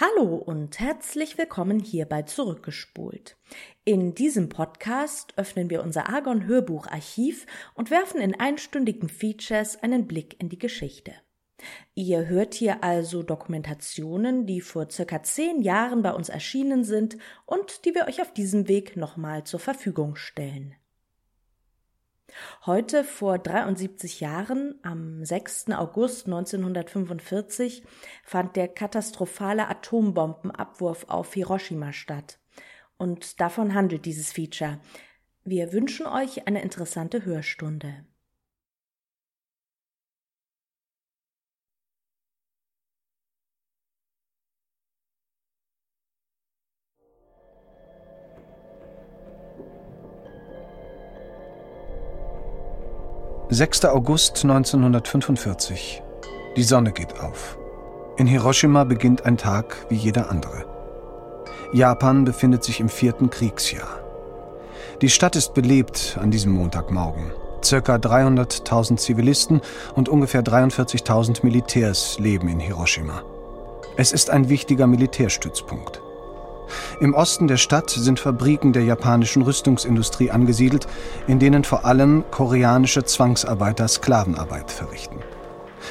Hallo und herzlich willkommen hier bei Zurückgespult. In diesem Podcast öffnen wir unser Argon Hörbucharchiv und werfen in einstündigen Features einen Blick in die Geschichte. Ihr hört hier also Dokumentationen, die vor circa zehn Jahren bei uns erschienen sind und die wir euch auf diesem Weg nochmal zur Verfügung stellen. Heute vor 73 Jahren, am 6. August 1945, fand der katastrophale Atombombenabwurf auf Hiroshima statt. Und davon handelt dieses Feature. Wir wünschen euch eine interessante Hörstunde. 6. August 1945. Die Sonne geht auf. In Hiroshima beginnt ein Tag wie jeder andere. Japan befindet sich im vierten Kriegsjahr. Die Stadt ist belebt an diesem Montagmorgen. Circa 300.000 Zivilisten und ungefähr 43.000 Militärs leben in Hiroshima. Es ist ein wichtiger Militärstützpunkt. Im Osten der Stadt sind Fabriken der japanischen Rüstungsindustrie angesiedelt, in denen vor allem koreanische Zwangsarbeiter Sklavenarbeit verrichten.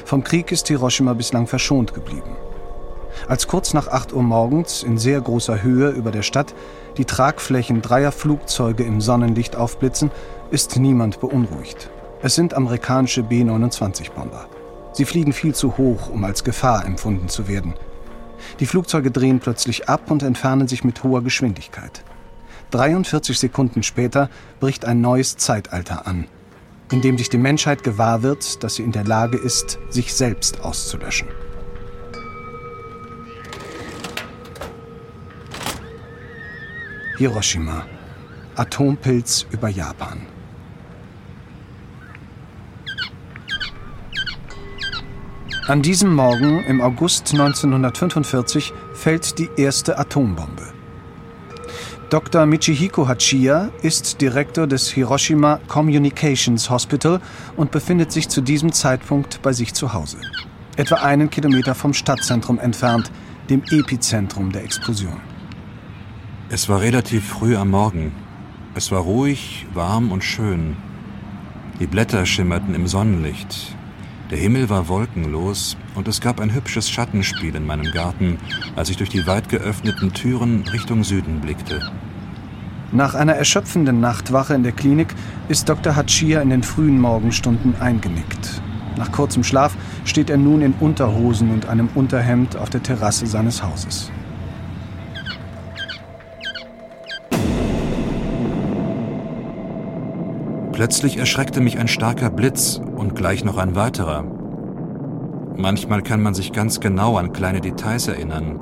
Vom Krieg ist Hiroshima bislang verschont geblieben. Als kurz nach 8 Uhr morgens in sehr großer Höhe über der Stadt die Tragflächen dreier Flugzeuge im Sonnenlicht aufblitzen, ist niemand beunruhigt. Es sind amerikanische B-29-Bomber. Sie fliegen viel zu hoch, um als Gefahr empfunden zu werden – die Flugzeuge drehen plötzlich ab und entfernen sich mit hoher Geschwindigkeit. 43 Sekunden später bricht ein neues Zeitalter an, in dem sich die Menschheit gewahr wird, dass sie in der Lage ist, sich selbst auszulöschen. Hiroshima. Atompilz über Japan. An diesem Morgen im August 1945 fällt die erste Atombombe. Dr. Michihiko Hachiya ist Direktor des Hiroshima Communications Hospital und befindet sich zu diesem Zeitpunkt bei sich zu Hause. Etwa einen Kilometer vom Stadtzentrum entfernt, dem Epizentrum der Explosion. Es war relativ früh am Morgen. Es war ruhig, warm und schön. Die Blätter schimmerten im Sonnenlicht. Der Himmel war wolkenlos und es gab ein hübsches Schattenspiel in meinem Garten, als ich durch die weit geöffneten Türen Richtung Süden blickte. Nach einer erschöpfenden Nachtwache in der Klinik ist Dr. Hachiya in den frühen Morgenstunden eingenickt. Nach kurzem Schlaf steht er nun in Unterhosen und einem Unterhemd auf der Terrasse seines Hauses. Plötzlich erschreckte mich ein starker Blitz und gleich noch ein weiterer. Manchmal kann man sich ganz genau an kleine Details erinnern.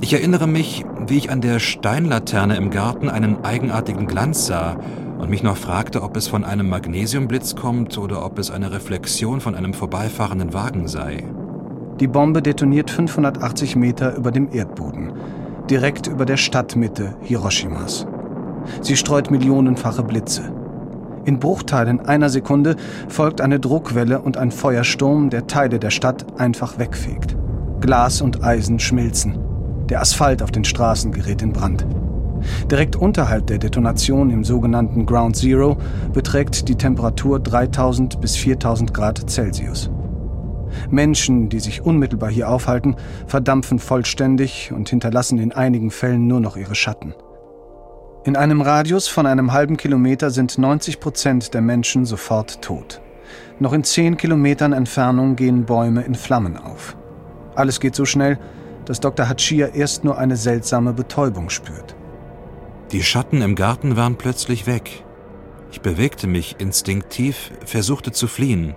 Ich erinnere mich, wie ich an der Steinlaterne im Garten einen eigenartigen Glanz sah und mich noch fragte, ob es von einem Magnesiumblitz kommt oder ob es eine Reflexion von einem vorbeifahrenden Wagen sei. Die Bombe detoniert 580 Meter über dem Erdboden, direkt über der Stadtmitte Hiroshimas. Sie streut millionenfache Blitze. In Bruchteilen einer Sekunde folgt eine Druckwelle und ein Feuersturm, der Teile der Stadt einfach wegfegt. Glas und Eisen schmilzen. Der Asphalt auf den Straßen gerät in Brand. Direkt unterhalb der Detonation im sogenannten Ground Zero beträgt die Temperatur 3000 bis 4000 Grad Celsius. Menschen, die sich unmittelbar hier aufhalten, verdampfen vollständig und hinterlassen in einigen Fällen nur noch ihre Schatten. In einem Radius von einem halben Kilometer sind 90 Prozent der Menschen sofort tot. Noch in zehn Kilometern Entfernung gehen Bäume in Flammen auf. Alles geht so schnell, dass Dr. Hachiya erst nur eine seltsame Betäubung spürt. Die Schatten im Garten waren plötzlich weg. Ich bewegte mich instinktiv, versuchte zu fliehen.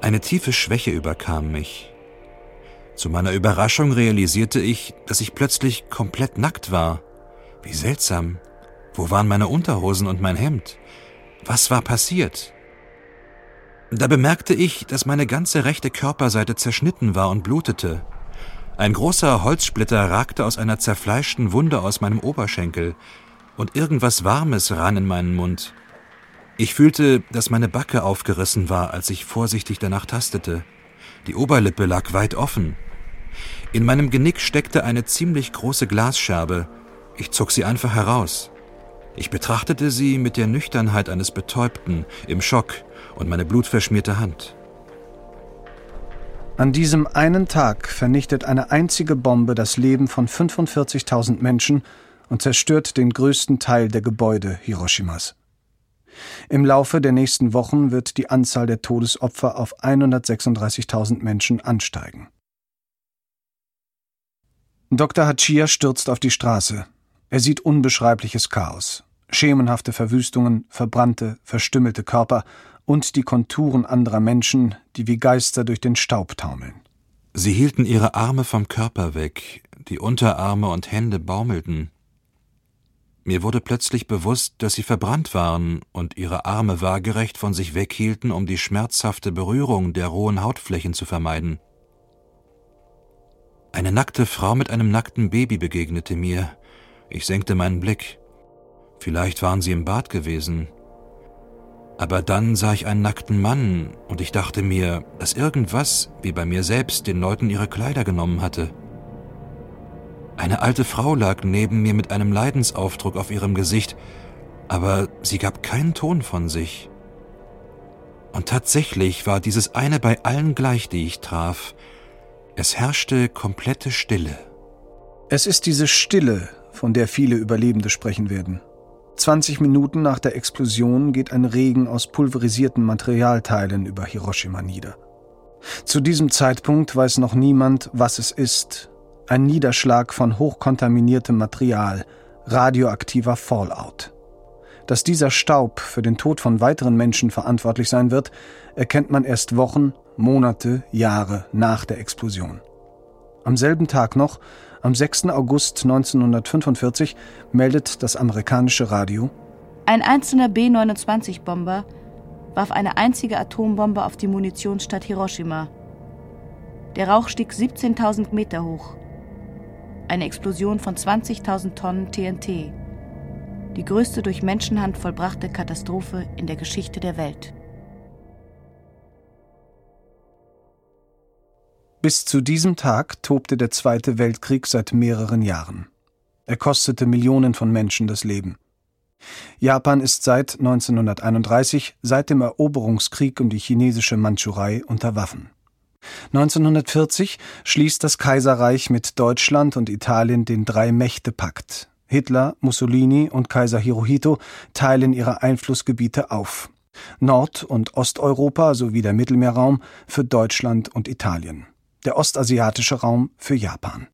Eine tiefe Schwäche überkam mich. Zu meiner Überraschung realisierte ich, dass ich plötzlich komplett nackt war. Wie seltsam. Wo waren meine Unterhosen und mein Hemd? Was war passiert? Da bemerkte ich, dass meine ganze rechte Körperseite zerschnitten war und blutete. Ein großer Holzsplitter ragte aus einer zerfleischten Wunde aus meinem Oberschenkel, und irgendwas Warmes rann in meinen Mund. Ich fühlte, dass meine Backe aufgerissen war, als ich vorsichtig danach tastete. Die Oberlippe lag weit offen. In meinem Genick steckte eine ziemlich große Glasscherbe. Ich zog sie einfach heraus. Ich betrachtete sie mit der Nüchternheit eines Betäubten, im Schock und meine blutverschmierte Hand. An diesem einen Tag vernichtet eine einzige Bombe das Leben von 45.000 Menschen und zerstört den größten Teil der Gebäude Hiroshimas. Im Laufe der nächsten Wochen wird die Anzahl der Todesopfer auf 136.000 Menschen ansteigen. Dr. Hachiya stürzt auf die Straße. Er sieht unbeschreibliches Chaos, schemenhafte Verwüstungen, verbrannte, verstümmelte Körper und die Konturen anderer Menschen, die wie Geister durch den Staub taumeln. Sie hielten ihre Arme vom Körper weg, die Unterarme und Hände baumelten. Mir wurde plötzlich bewusst, dass sie verbrannt waren und ihre Arme waagerecht von sich weghielten, um die schmerzhafte Berührung der rohen Hautflächen zu vermeiden. Eine nackte Frau mit einem nackten Baby begegnete mir. Ich senkte meinen Blick. Vielleicht waren sie im Bad gewesen. Aber dann sah ich einen nackten Mann und ich dachte mir, dass irgendwas, wie bei mir selbst, den Leuten ihre Kleider genommen hatte. Eine alte Frau lag neben mir mit einem Leidensaufdruck auf ihrem Gesicht, aber sie gab keinen Ton von sich. Und tatsächlich war dieses eine bei allen gleich, die ich traf. Es herrschte komplette Stille. Es ist diese Stille, von der viele Überlebende sprechen werden. 20 Minuten nach der Explosion geht ein Regen aus pulverisierten Materialteilen über Hiroshima nieder. Zu diesem Zeitpunkt weiß noch niemand, was es ist, ein Niederschlag von hochkontaminiertem Material, radioaktiver Fallout. Dass dieser Staub für den Tod von weiteren Menschen verantwortlich sein wird, erkennt man erst Wochen, Monate, Jahre nach der Explosion. Am selben Tag noch, am 6. August 1945, meldet das amerikanische Radio Ein einzelner B-29-Bomber warf eine einzige Atombombe auf die Munitionsstadt Hiroshima. Der Rauch stieg 17.000 Meter hoch eine Explosion von 20.000 Tonnen TNT. Die größte durch Menschenhand vollbrachte Katastrophe in der Geschichte der Welt. Bis zu diesem Tag tobte der Zweite Weltkrieg seit mehreren Jahren. Er kostete Millionen von Menschen das Leben. Japan ist seit 1931, seit dem Eroberungskrieg um die chinesische Mandschurei, unter Waffen. 1940 schließt das Kaiserreich mit Deutschland und Italien den Drei-Mächte-Pakt. Hitler, Mussolini und Kaiser Hirohito teilen ihre Einflussgebiete auf. Nord- und Osteuropa sowie der Mittelmeerraum für Deutschland und Italien. Der ostasiatische Raum für Japan.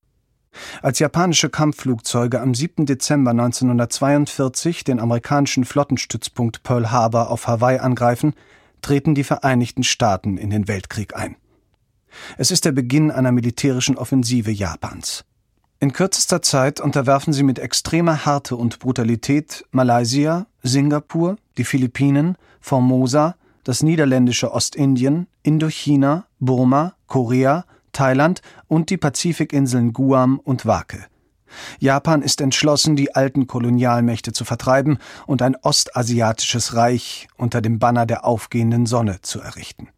Als japanische Kampfflugzeuge am 7. Dezember 1942 den amerikanischen Flottenstützpunkt Pearl Harbor auf Hawaii angreifen, treten die Vereinigten Staaten in den Weltkrieg ein. Es ist der Beginn einer militärischen Offensive Japans. In kürzester Zeit unterwerfen sie mit extremer Härte und Brutalität Malaysia, Singapur, die Philippinen, Formosa, das niederländische Ostindien, Indochina, Burma, Korea, Thailand und die Pazifikinseln Guam und Wake. Japan ist entschlossen, die alten Kolonialmächte zu vertreiben und ein ostasiatisches Reich unter dem Banner der aufgehenden Sonne zu errichten.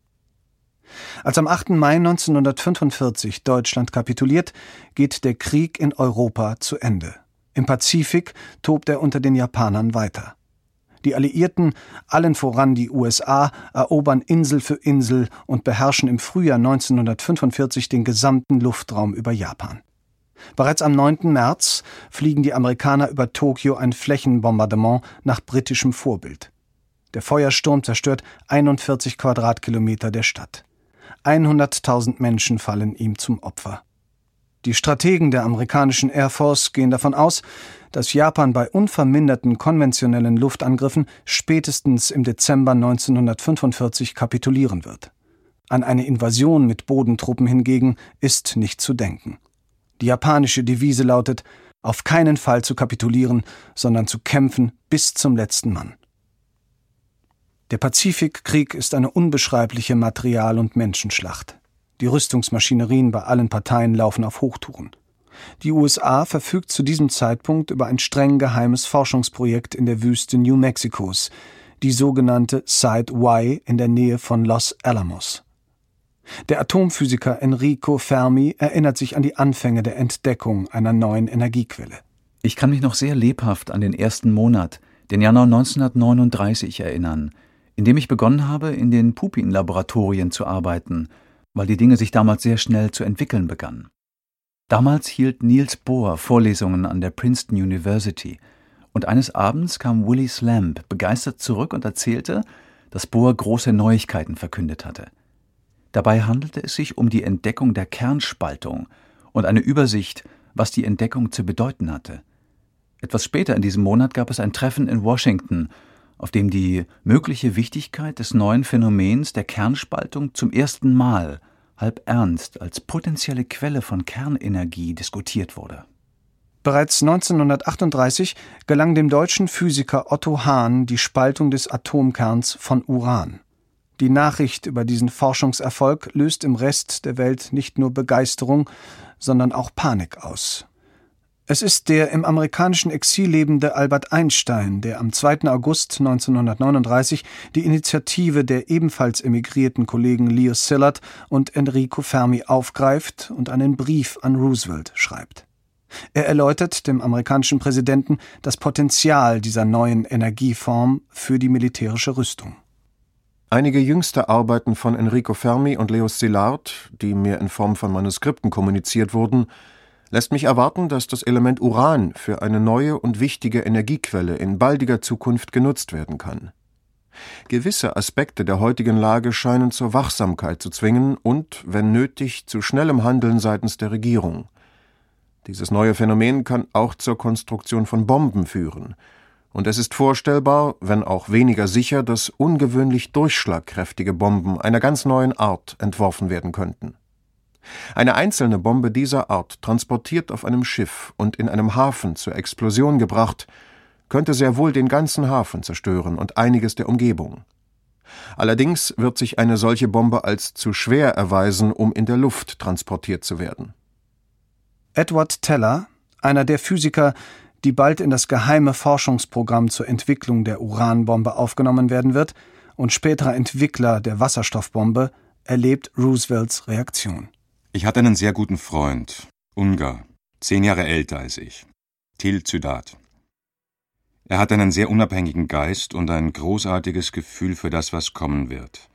Als am 8. Mai 1945 Deutschland kapituliert, geht der Krieg in Europa zu Ende. Im Pazifik tobt er unter den Japanern weiter. Die Alliierten, allen voran die USA, erobern Insel für Insel und beherrschen im Frühjahr 1945 den gesamten Luftraum über Japan. Bereits am 9. März fliegen die Amerikaner über Tokio ein Flächenbombardement nach britischem Vorbild. Der Feuersturm zerstört 41 Quadratkilometer der Stadt. 100.000 Menschen fallen ihm zum Opfer. Die Strategen der amerikanischen Air Force gehen davon aus, dass Japan bei unverminderten konventionellen Luftangriffen spätestens im Dezember 1945 kapitulieren wird. An eine Invasion mit Bodentruppen hingegen ist nicht zu denken. Die japanische Devise lautet, auf keinen Fall zu kapitulieren, sondern zu kämpfen bis zum letzten Mann. Der Pazifikkrieg ist eine unbeschreibliche Material- und Menschenschlacht. Die Rüstungsmaschinerien bei allen Parteien laufen auf Hochtouren. Die USA verfügt zu diesem Zeitpunkt über ein streng geheimes Forschungsprojekt in der Wüste New Mexicos, die sogenannte Site Y in der Nähe von Los Alamos. Der Atomphysiker Enrico Fermi erinnert sich an die Anfänge der Entdeckung einer neuen Energiequelle. Ich kann mich noch sehr lebhaft an den ersten Monat, den Januar 1939 erinnern, in dem ich begonnen habe, in den Pupin-Laboratorien zu arbeiten, weil die Dinge sich damals sehr schnell zu entwickeln begannen. Damals hielt Niels Bohr Vorlesungen an der Princeton University, und eines Abends kam Willie Slamp begeistert zurück und erzählte, dass Bohr große Neuigkeiten verkündet hatte. Dabei handelte es sich um die Entdeckung der Kernspaltung und eine Übersicht, was die Entdeckung zu bedeuten hatte. Etwas später in diesem Monat gab es ein Treffen in Washington, auf dem die mögliche Wichtigkeit des neuen Phänomens der Kernspaltung zum ersten Mal halb ernst als potenzielle Quelle von Kernenergie diskutiert wurde. Bereits 1938 gelang dem deutschen Physiker Otto Hahn die Spaltung des Atomkerns von Uran. Die Nachricht über diesen Forschungserfolg löst im Rest der Welt nicht nur Begeisterung, sondern auch Panik aus. Es ist der im amerikanischen Exil lebende Albert Einstein, der am 2. August 1939 die Initiative der ebenfalls emigrierten Kollegen Leo Szilard und Enrico Fermi aufgreift und einen Brief an Roosevelt schreibt. Er erläutert dem amerikanischen Präsidenten das Potenzial dieser neuen Energieform für die militärische Rüstung. Einige jüngste Arbeiten von Enrico Fermi und Leo Szilard, die mir in Form von Manuskripten kommuniziert wurden, lässt mich erwarten, dass das Element Uran für eine neue und wichtige Energiequelle in baldiger Zukunft genutzt werden kann. Gewisse Aspekte der heutigen Lage scheinen zur Wachsamkeit zu zwingen und, wenn nötig, zu schnellem Handeln seitens der Regierung. Dieses neue Phänomen kann auch zur Konstruktion von Bomben führen, und es ist vorstellbar, wenn auch weniger sicher, dass ungewöhnlich durchschlagkräftige Bomben einer ganz neuen Art entworfen werden könnten. Eine einzelne Bombe dieser Art, transportiert auf einem Schiff und in einem Hafen zur Explosion gebracht, könnte sehr wohl den ganzen Hafen zerstören und einiges der Umgebung. Allerdings wird sich eine solche Bombe als zu schwer erweisen, um in der Luft transportiert zu werden. Edward Teller, einer der Physiker, die bald in das geheime Forschungsprogramm zur Entwicklung der Uranbombe aufgenommen werden wird, und späterer Entwickler der Wasserstoffbombe, erlebt Roosevelts Reaktion. Ich hatte einen sehr guten Freund, Ungar, zehn Jahre älter als ich, Till Zydat. Er hat einen sehr unabhängigen Geist und ein großartiges Gefühl für das, was kommen wird.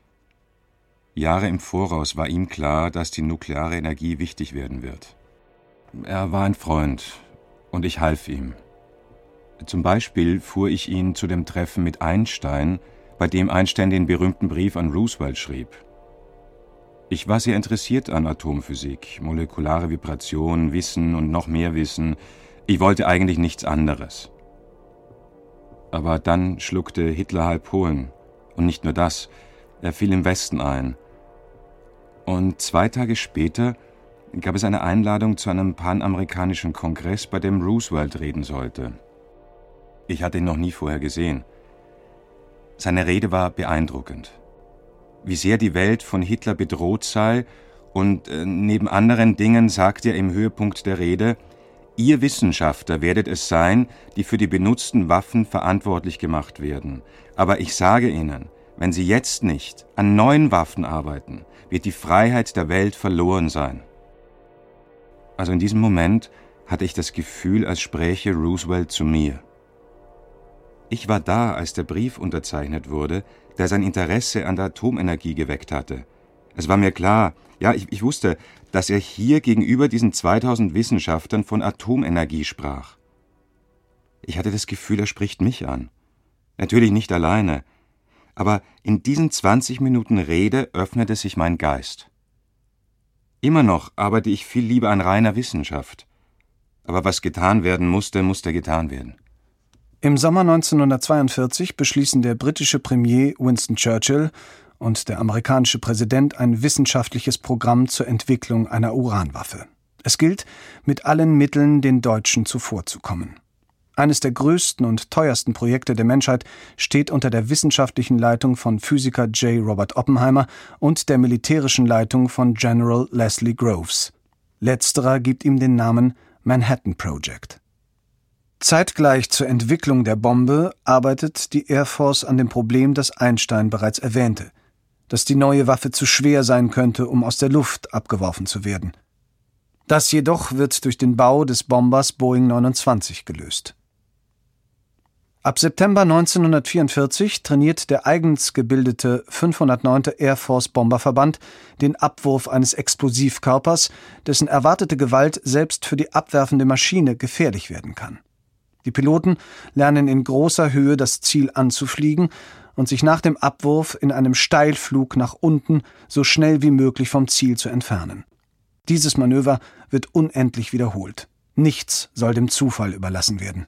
Jahre im Voraus war ihm klar, dass die nukleare Energie wichtig werden wird. Er war ein Freund und ich half ihm. Zum Beispiel fuhr ich ihn zu dem Treffen mit Einstein, bei dem Einstein den berühmten Brief an Roosevelt schrieb. Ich war sehr interessiert an Atomphysik, molekulare Vibration, Wissen und noch mehr Wissen. Ich wollte eigentlich nichts anderes. Aber dann schluckte Hitler halb Polen. Und nicht nur das, er fiel im Westen ein. Und zwei Tage später gab es eine Einladung zu einem panamerikanischen Kongress, bei dem Roosevelt reden sollte. Ich hatte ihn noch nie vorher gesehen. Seine Rede war beeindruckend. Wie sehr die Welt von Hitler bedroht sei, und äh, neben anderen Dingen sagte er im Höhepunkt der Rede, Ihr Wissenschaftler werdet es sein, die für die benutzten Waffen verantwortlich gemacht werden. Aber ich sage Ihnen, wenn Sie jetzt nicht an neuen Waffen arbeiten, wird die Freiheit der Welt verloren sein. Also in diesem Moment hatte ich das Gefühl, als spräche Roosevelt zu mir. Ich war da, als der Brief unterzeichnet wurde, der sein Interesse an der Atomenergie geweckt hatte. Es war mir klar, ja, ich, ich wusste, dass er hier gegenüber diesen 2000 Wissenschaftlern von Atomenergie sprach. Ich hatte das Gefühl, er spricht mich an. Natürlich nicht alleine, aber in diesen 20 Minuten Rede öffnete sich mein Geist. Immer noch arbeite ich viel lieber an reiner Wissenschaft. Aber was getan werden musste, musste getan werden. Im Sommer 1942 beschließen der britische Premier Winston Churchill und der amerikanische Präsident ein wissenschaftliches Programm zur Entwicklung einer Uranwaffe. Es gilt, mit allen Mitteln den Deutschen zuvorzukommen. Eines der größten und teuersten Projekte der Menschheit steht unter der wissenschaftlichen Leitung von Physiker J. Robert Oppenheimer und der militärischen Leitung von General Leslie Groves. Letzterer gibt ihm den Namen Manhattan Project. Zeitgleich zur Entwicklung der Bombe arbeitet die Air Force an dem Problem, das Einstein bereits erwähnte, dass die neue Waffe zu schwer sein könnte, um aus der Luft abgeworfen zu werden. Das jedoch wird durch den Bau des Bombers Boeing 29 gelöst. Ab September 1944 trainiert der eigens gebildete 509. Air Force Bomberverband den Abwurf eines Explosivkörpers, dessen erwartete Gewalt selbst für die abwerfende Maschine gefährlich werden kann. Die Piloten lernen in großer Höhe das Ziel anzufliegen und sich nach dem Abwurf in einem Steilflug nach unten so schnell wie möglich vom Ziel zu entfernen. Dieses Manöver wird unendlich wiederholt. Nichts soll dem Zufall überlassen werden.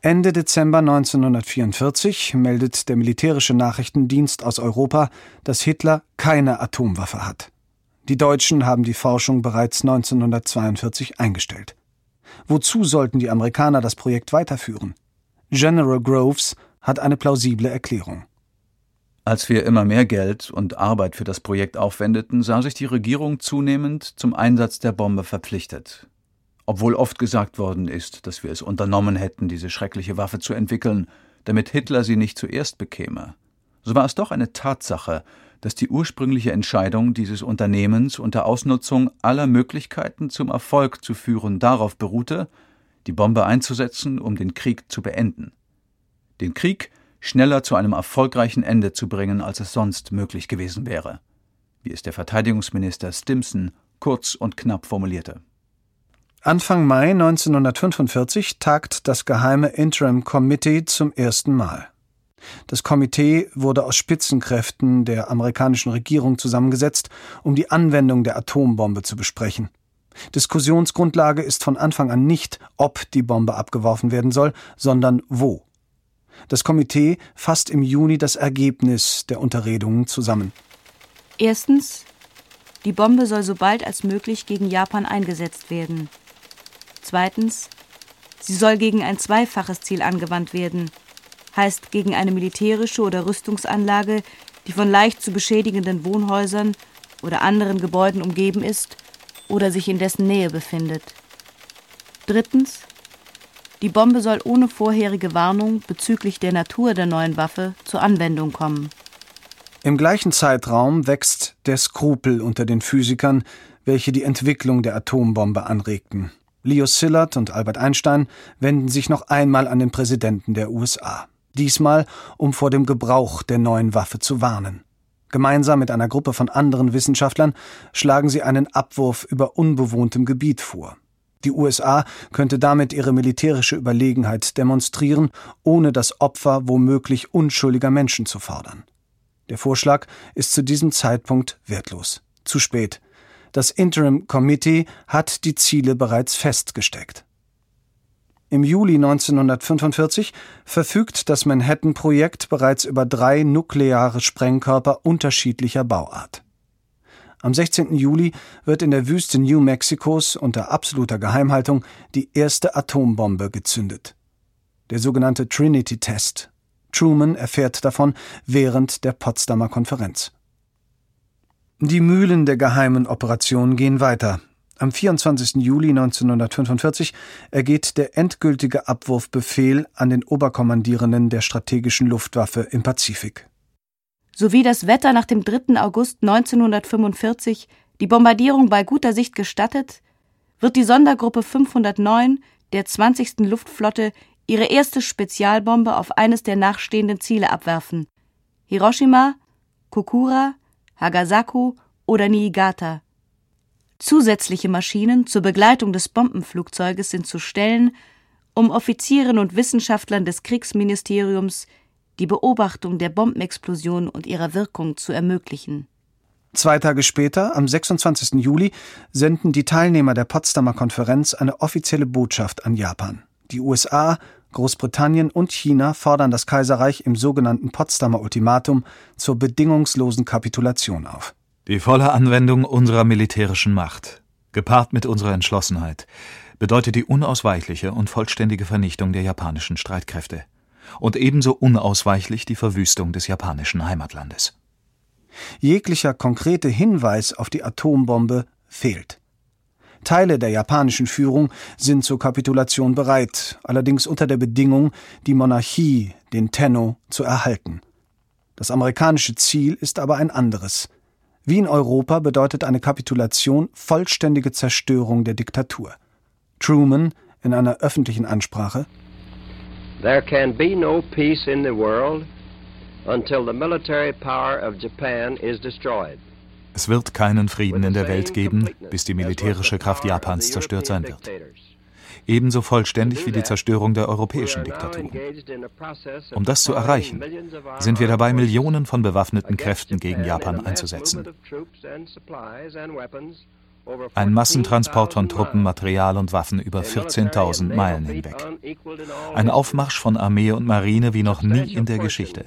Ende Dezember 1944 meldet der militärische Nachrichtendienst aus Europa, dass Hitler keine Atomwaffe hat. Die Deutschen haben die Forschung bereits 1942 eingestellt. Wozu sollten die Amerikaner das Projekt weiterführen? General Groves hat eine plausible Erklärung. Als wir immer mehr Geld und Arbeit für das Projekt aufwendeten, sah sich die Regierung zunehmend zum Einsatz der Bombe verpflichtet obwohl oft gesagt worden ist, dass wir es unternommen hätten, diese schreckliche Waffe zu entwickeln, damit Hitler sie nicht zuerst bekäme. So war es doch eine Tatsache, dass die ursprüngliche Entscheidung dieses Unternehmens unter Ausnutzung aller Möglichkeiten zum Erfolg zu führen darauf beruhte, die Bombe einzusetzen, um den Krieg zu beenden. Den Krieg schneller zu einem erfolgreichen Ende zu bringen, als es sonst möglich gewesen wäre, wie es der Verteidigungsminister Stimson kurz und knapp formulierte. Anfang Mai 1945 tagt das geheime Interim Committee zum ersten Mal. Das Komitee wurde aus Spitzenkräften der amerikanischen Regierung zusammengesetzt, um die Anwendung der Atombombe zu besprechen. Diskussionsgrundlage ist von Anfang an nicht, ob die Bombe abgeworfen werden soll, sondern wo. Das Komitee fasst im Juni das Ergebnis der Unterredungen zusammen. Erstens, die Bombe soll so bald als möglich gegen Japan eingesetzt werden. Zweitens, sie soll gegen ein zweifaches Ziel angewandt werden, heißt gegen eine militärische oder Rüstungsanlage, die von leicht zu beschädigenden Wohnhäusern oder anderen Gebäuden umgeben ist oder sich in dessen Nähe befindet. Drittens, die Bombe soll ohne vorherige Warnung bezüglich der Natur der neuen Waffe zur Anwendung kommen. Im gleichen Zeitraum wächst der Skrupel unter den Physikern, welche die Entwicklung der Atombombe anregten. Leo Szilard und Albert Einstein wenden sich noch einmal an den Präsidenten der USA. Diesmal, um vor dem Gebrauch der neuen Waffe zu warnen. Gemeinsam mit einer Gruppe von anderen Wissenschaftlern schlagen sie einen Abwurf über unbewohntem Gebiet vor. Die USA könnte damit ihre militärische Überlegenheit demonstrieren, ohne das Opfer womöglich unschuldiger Menschen zu fordern. Der Vorschlag ist zu diesem Zeitpunkt wertlos. Zu spät. Das Interim Committee hat die Ziele bereits festgesteckt. Im Juli 1945 verfügt das Manhattan-Projekt bereits über drei nukleare Sprengkörper unterschiedlicher Bauart. Am 16. Juli wird in der Wüste New Mexicos unter absoluter Geheimhaltung die erste Atombombe gezündet. Der sogenannte Trinity-Test. Truman erfährt davon während der Potsdamer Konferenz. Die Mühlen der geheimen Operation gehen weiter. Am 24. Juli 1945 ergeht der endgültige Abwurfbefehl an den Oberkommandierenden der strategischen Luftwaffe im Pazifik. Sowie das Wetter nach dem 3. August 1945 die Bombardierung bei guter Sicht gestattet, wird die Sondergruppe 509 der 20. Luftflotte ihre erste Spezialbombe auf eines der nachstehenden Ziele abwerfen: Hiroshima, Kokura, Hagasaku oder Niigata. Zusätzliche Maschinen zur Begleitung des Bombenflugzeuges sind zu stellen, um Offizieren und Wissenschaftlern des Kriegsministeriums die Beobachtung der Bombenexplosion und ihrer Wirkung zu ermöglichen. Zwei Tage später, am 26. Juli, senden die Teilnehmer der Potsdamer Konferenz eine offizielle Botschaft an Japan. Die USA Großbritannien und China fordern das Kaiserreich im sogenannten Potsdamer Ultimatum zur bedingungslosen Kapitulation auf. Die volle Anwendung unserer militärischen Macht, gepaart mit unserer Entschlossenheit, bedeutet die unausweichliche und vollständige Vernichtung der japanischen Streitkräfte und ebenso unausweichlich die Verwüstung des japanischen Heimatlandes. Jeglicher konkrete Hinweis auf die Atombombe fehlt. Teile der japanischen Führung sind zur Kapitulation bereit, allerdings unter der Bedingung, die Monarchie, den Tenno, zu erhalten. Das amerikanische Ziel ist aber ein anderes. Wie in Europa bedeutet eine Kapitulation vollständige Zerstörung der Diktatur. Truman in einer öffentlichen Ansprache There can be no peace in the world until the military power of Japan is destroyed. Es wird keinen Frieden in der Welt geben, bis die militärische Kraft Japans zerstört sein wird. Ebenso vollständig wie die Zerstörung der europäischen Diktaturen. Um das zu erreichen, sind wir dabei, Millionen von bewaffneten Kräften gegen Japan einzusetzen. Ein Massentransport von Truppen, Material und Waffen über 14.000 Meilen hinweg. Ein Aufmarsch von Armee und Marine wie noch nie in der Geschichte.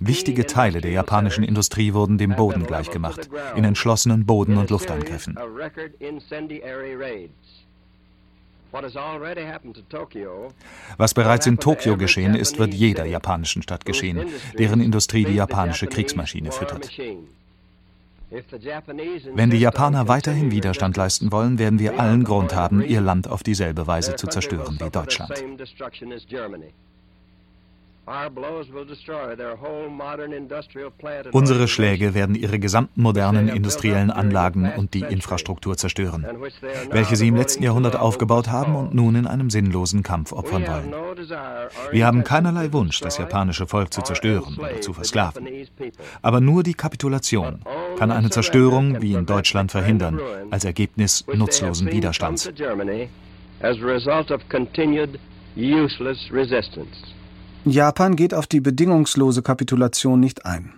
Wichtige Teile der japanischen Industrie wurden dem Boden gleichgemacht, in entschlossenen Boden- und Luftangriffen. Was bereits in Tokio geschehen ist, wird jeder japanischen Stadt geschehen, deren Industrie die japanische Kriegsmaschine füttert. Wenn die Japaner weiterhin Widerstand leisten wollen, werden wir allen Grund haben, ihr Land auf dieselbe Weise zu zerstören wie Deutschland. Unsere Schläge werden ihre gesamten modernen industriellen Anlagen und die Infrastruktur zerstören, welche sie im letzten Jahrhundert aufgebaut haben und nun in einem sinnlosen Kampf opfern wollen. Wir haben keinerlei Wunsch, das japanische Volk zu zerstören oder zu versklaven. Aber nur die Kapitulation kann eine Zerstörung wie in Deutschland verhindern, als Ergebnis nutzlosen Widerstands. Japan geht auf die bedingungslose Kapitulation nicht ein.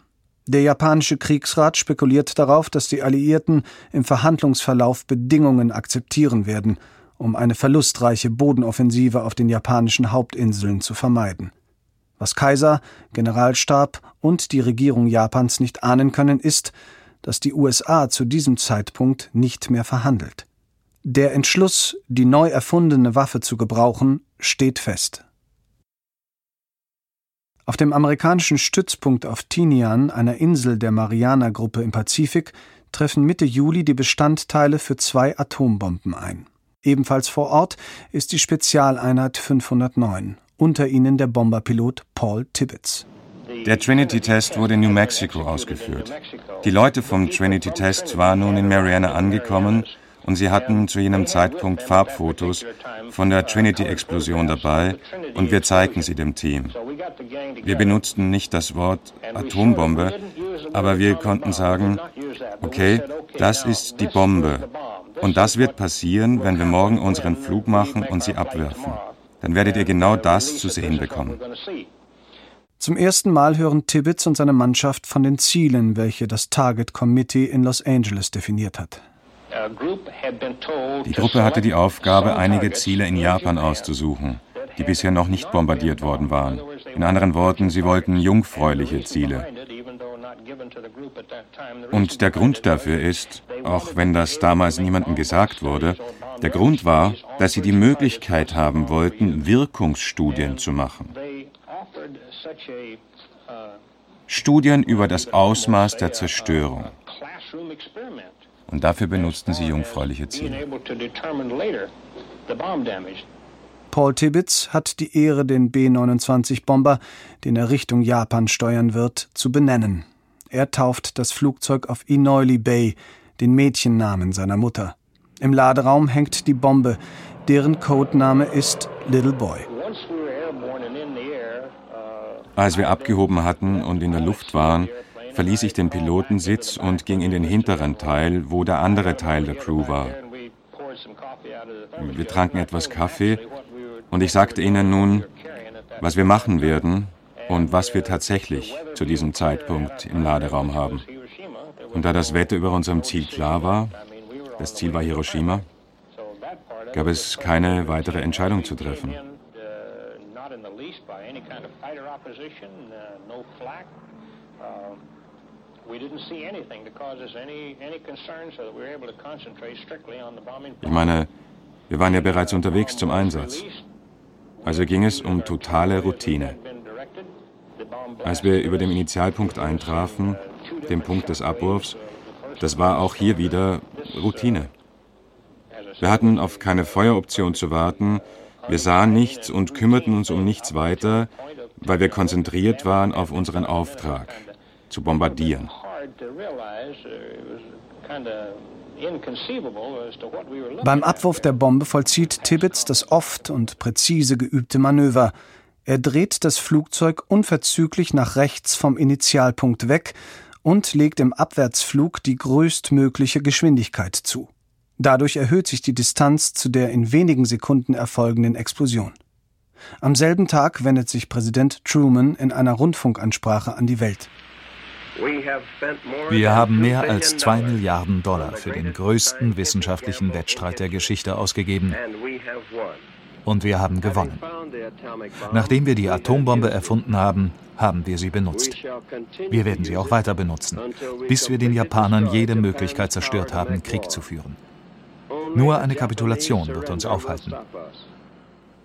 Der japanische Kriegsrat spekuliert darauf, dass die Alliierten im Verhandlungsverlauf Bedingungen akzeptieren werden, um eine verlustreiche Bodenoffensive auf den japanischen Hauptinseln zu vermeiden. Was Kaiser, Generalstab und die Regierung Japans nicht ahnen können, ist, dass die USA zu diesem Zeitpunkt nicht mehr verhandelt. Der Entschluss, die neu erfundene Waffe zu gebrauchen, steht fest. Auf dem amerikanischen Stützpunkt auf Tinian, einer Insel der Mariana-Gruppe im Pazifik, treffen Mitte Juli die Bestandteile für zwei Atombomben ein. Ebenfalls vor Ort ist die Spezialeinheit 509, unter ihnen der Bomberpilot Paul Tibbets. Der Trinity-Test wurde in New Mexico ausgeführt. Die Leute vom Trinity-Test waren nun in Mariana angekommen und sie hatten zu jenem Zeitpunkt Farbfotos von der Trinity-Explosion dabei und wir zeigten sie dem Team. Wir benutzten nicht das Wort Atombombe, aber wir konnten sagen, okay, das ist die Bombe. Und das wird passieren, wenn wir morgen unseren Flug machen und sie abwerfen. Dann werdet ihr genau das zu sehen bekommen. Zum ersten Mal hören Tibbets und seine Mannschaft von den Zielen, welche das Target Committee in Los Angeles definiert hat. Die Gruppe hatte die Aufgabe, einige Ziele in Japan auszusuchen, die bisher noch nicht bombardiert worden waren. In anderen Worten, sie wollten jungfräuliche Ziele. Und der Grund dafür ist, auch wenn das damals niemandem gesagt wurde, der Grund war, dass sie die Möglichkeit haben wollten, Wirkungsstudien zu machen. Studien über das Ausmaß der Zerstörung. Und dafür benutzten sie jungfräuliche Ziele. Paul Tibbets hat die Ehre, den B-29-Bomber, den er Richtung Japan steuern wird, zu benennen. Er tauft das Flugzeug auf Inoili Bay, den Mädchennamen seiner Mutter. Im Laderaum hängt die Bombe, deren Codename ist Little Boy. Als wir abgehoben hatten und in der Luft waren, verließ ich den Pilotensitz und ging in den hinteren Teil, wo der andere Teil der Crew war. Wir tranken etwas Kaffee und ich sagte ihnen nun, was wir machen werden und was wir tatsächlich zu diesem Zeitpunkt im Laderaum haben. Und da das Wetter über unserem Ziel klar war, das Ziel war Hiroshima, gab es keine weitere Entscheidung zu treffen. Ich meine, wir waren ja bereits unterwegs zum Einsatz. Also ging es um totale Routine. Als wir über dem Initialpunkt eintrafen, dem Punkt des Abwurfs, das war auch hier wieder Routine. Wir hatten auf keine Feueroption zu warten, wir sahen nichts und kümmerten uns um nichts weiter, weil wir konzentriert waren auf unseren Auftrag, zu bombardieren. Beim Abwurf der Bombe vollzieht Tibbets das oft und präzise geübte Manöver. Er dreht das Flugzeug unverzüglich nach rechts vom Initialpunkt weg und legt im Abwärtsflug die größtmögliche Geschwindigkeit zu. Dadurch erhöht sich die Distanz zu der in wenigen Sekunden erfolgenden Explosion. Am selben Tag wendet sich Präsident Truman in einer Rundfunkansprache an die Welt. Wir haben mehr als zwei Milliarden Dollar für den größten wissenschaftlichen Wettstreit der Geschichte ausgegeben. Und wir haben gewonnen. Nachdem wir die Atombombe erfunden haben, haben wir sie benutzt. Wir werden sie auch weiter benutzen, bis wir den Japanern jede Möglichkeit zerstört haben, Krieg zu führen. Nur eine Kapitulation wird uns aufhalten.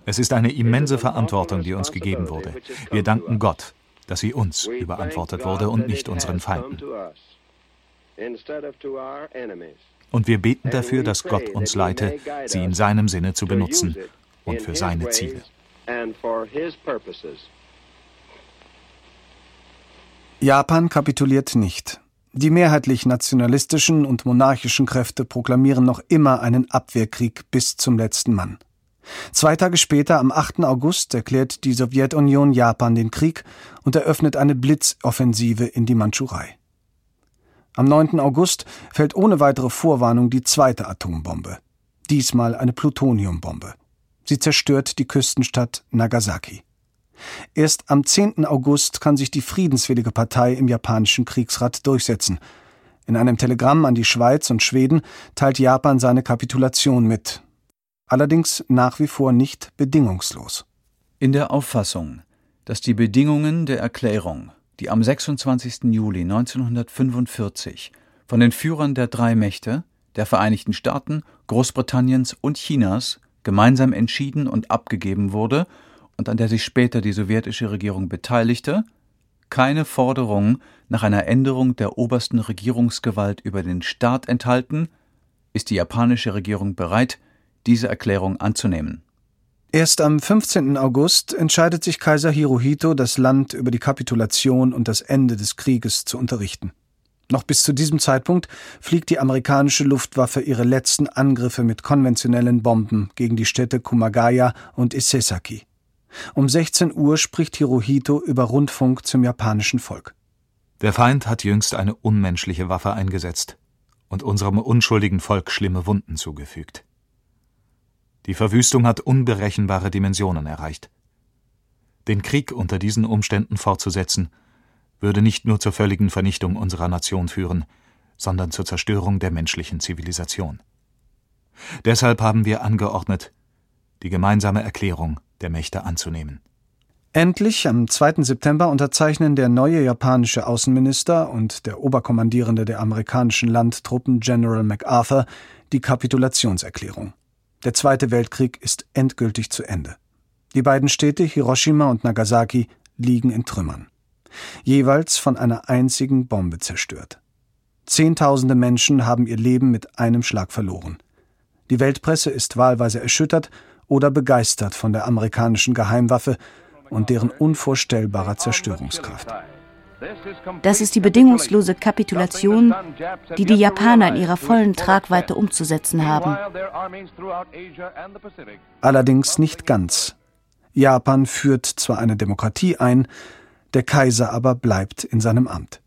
Es ist eine immense Verantwortung, die uns gegeben wurde. Wir danken Gott, dass sie uns überantwortet wurde und nicht unseren Feinden. Und wir beten dafür, dass Gott uns leite, sie in seinem Sinne zu benutzen und für seine Ziele. Japan kapituliert nicht. Die mehrheitlich nationalistischen und monarchischen Kräfte proklamieren noch immer einen Abwehrkrieg bis zum letzten Mann. Zwei Tage später, am 8. August, erklärt die Sowjetunion Japan den Krieg und eröffnet eine Blitzoffensive in die Mandschurei. Am 9. August fällt ohne weitere Vorwarnung die zweite Atombombe. Diesmal eine Plutoniumbombe. Sie zerstört die Küstenstadt Nagasaki. Erst am 10. August kann sich die friedenswillige Partei im japanischen Kriegsrat durchsetzen. In einem Telegramm an die Schweiz und Schweden teilt Japan seine Kapitulation mit allerdings nach wie vor nicht bedingungslos. In der Auffassung, dass die Bedingungen der Erklärung, die am 26. Juli 1945 von den Führern der drei Mächte, der Vereinigten Staaten, Großbritanniens und Chinas gemeinsam entschieden und abgegeben wurde und an der sich später die sowjetische Regierung beteiligte, keine Forderung nach einer Änderung der obersten Regierungsgewalt über den Staat enthalten, ist die japanische Regierung bereit, diese Erklärung anzunehmen. Erst am 15. August entscheidet sich Kaiser Hirohito, das Land über die Kapitulation und das Ende des Krieges zu unterrichten. Noch bis zu diesem Zeitpunkt fliegt die amerikanische Luftwaffe ihre letzten Angriffe mit konventionellen Bomben gegen die Städte Kumagaya und Isesaki. Um 16 Uhr spricht Hirohito über Rundfunk zum japanischen Volk. Der Feind hat jüngst eine unmenschliche Waffe eingesetzt und unserem unschuldigen Volk schlimme Wunden zugefügt. Die Verwüstung hat unberechenbare Dimensionen erreicht. Den Krieg unter diesen Umständen fortzusetzen, würde nicht nur zur völligen Vernichtung unserer Nation führen, sondern zur Zerstörung der menschlichen Zivilisation. Deshalb haben wir angeordnet, die gemeinsame Erklärung der Mächte anzunehmen. Endlich am 2. September unterzeichnen der neue japanische Außenminister und der Oberkommandierende der amerikanischen Landtruppen General MacArthur die Kapitulationserklärung. Der Zweite Weltkrieg ist endgültig zu Ende. Die beiden Städte Hiroshima und Nagasaki liegen in Trümmern. Jeweils von einer einzigen Bombe zerstört. Zehntausende Menschen haben ihr Leben mit einem Schlag verloren. Die Weltpresse ist wahlweise erschüttert oder begeistert von der amerikanischen Geheimwaffe und deren unvorstellbarer Zerstörungskraft. Das ist die bedingungslose Kapitulation, die die Japaner in ihrer vollen Tragweite umzusetzen haben. Allerdings nicht ganz. Japan führt zwar eine Demokratie ein, der Kaiser aber bleibt in seinem Amt.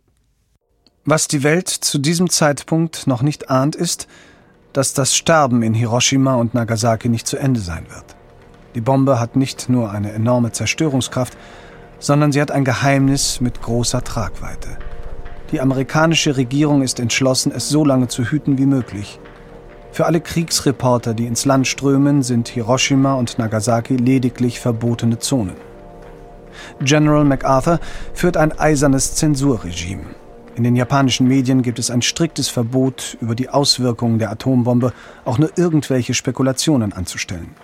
Was die Welt zu diesem Zeitpunkt noch nicht ahnt, ist, dass das Sterben in Hiroshima und Nagasaki nicht zu Ende sein wird. Die Bombe hat nicht nur eine enorme Zerstörungskraft, sondern sie hat ein Geheimnis mit großer Tragweite. Die amerikanische Regierung ist entschlossen, es so lange zu hüten wie möglich. Für alle Kriegsreporter, die ins Land strömen, sind Hiroshima und Nagasaki lediglich verbotene Zonen. General MacArthur führt ein eisernes Zensurregime. In den japanischen Medien gibt es ein striktes Verbot, über die Auswirkungen der Atombombe auch nur irgendwelche Spekulationen anzustellen.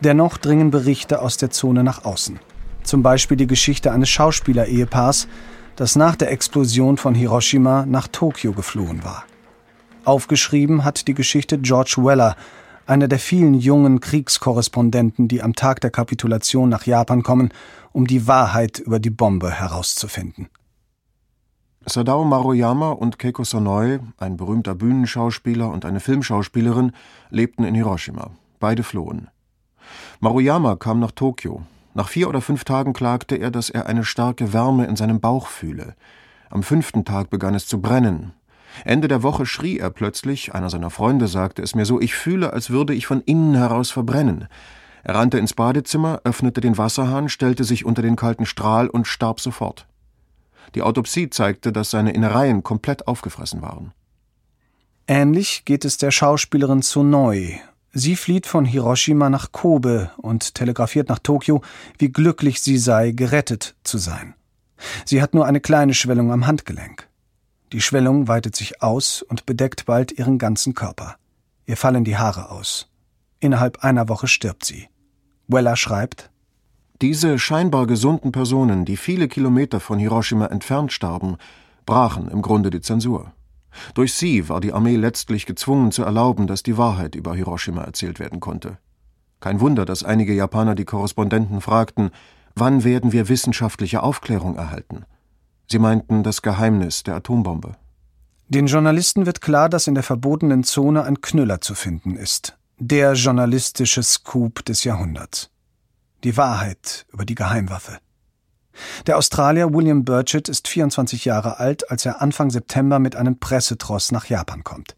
Dennoch dringen Berichte aus der Zone nach außen. Zum Beispiel die Geschichte eines Schauspielerehepaars, das nach der Explosion von Hiroshima nach Tokio geflohen war. Aufgeschrieben hat die Geschichte George Weller, einer der vielen jungen Kriegskorrespondenten, die am Tag der Kapitulation nach Japan kommen, um die Wahrheit über die Bombe herauszufinden. Sadao Maruyama und Keiko Sonoi, ein berühmter Bühnenschauspieler und eine Filmschauspielerin, lebten in Hiroshima. Beide flohen. Maruyama kam nach Tokio. Nach vier oder fünf Tagen klagte er, dass er eine starke Wärme in seinem Bauch fühle. Am fünften Tag begann es zu brennen. Ende der Woche schrie er plötzlich, einer seiner Freunde sagte es mir so, ich fühle, als würde ich von innen heraus verbrennen. Er rannte ins Badezimmer, öffnete den Wasserhahn, stellte sich unter den kalten Strahl und starb sofort. Die Autopsie zeigte, dass seine Innereien komplett aufgefressen waren. Ähnlich geht es der Schauspielerin Tsunoi. Sie flieht von Hiroshima nach Kobe und telegrafiert nach Tokio, wie glücklich sie sei, gerettet zu sein. Sie hat nur eine kleine Schwellung am Handgelenk. Die Schwellung weitet sich aus und bedeckt bald ihren ganzen Körper. Ihr fallen die Haare aus. Innerhalb einer Woche stirbt sie. Weller schreibt Diese scheinbar gesunden Personen, die viele Kilometer von Hiroshima entfernt starben, brachen im Grunde die Zensur. Durch sie war die Armee letztlich gezwungen zu erlauben, dass die Wahrheit über Hiroshima erzählt werden konnte. Kein Wunder, dass einige Japaner die Korrespondenten fragten, wann werden wir wissenschaftliche Aufklärung erhalten? Sie meinten das Geheimnis der Atombombe. Den Journalisten wird klar, dass in der verbotenen Zone ein Knüller zu finden ist. Der journalistische Scoop des Jahrhunderts. Die Wahrheit über die Geheimwaffe. Der Australier William Burchett ist 24 Jahre alt, als er Anfang September mit einem Pressetross nach Japan kommt.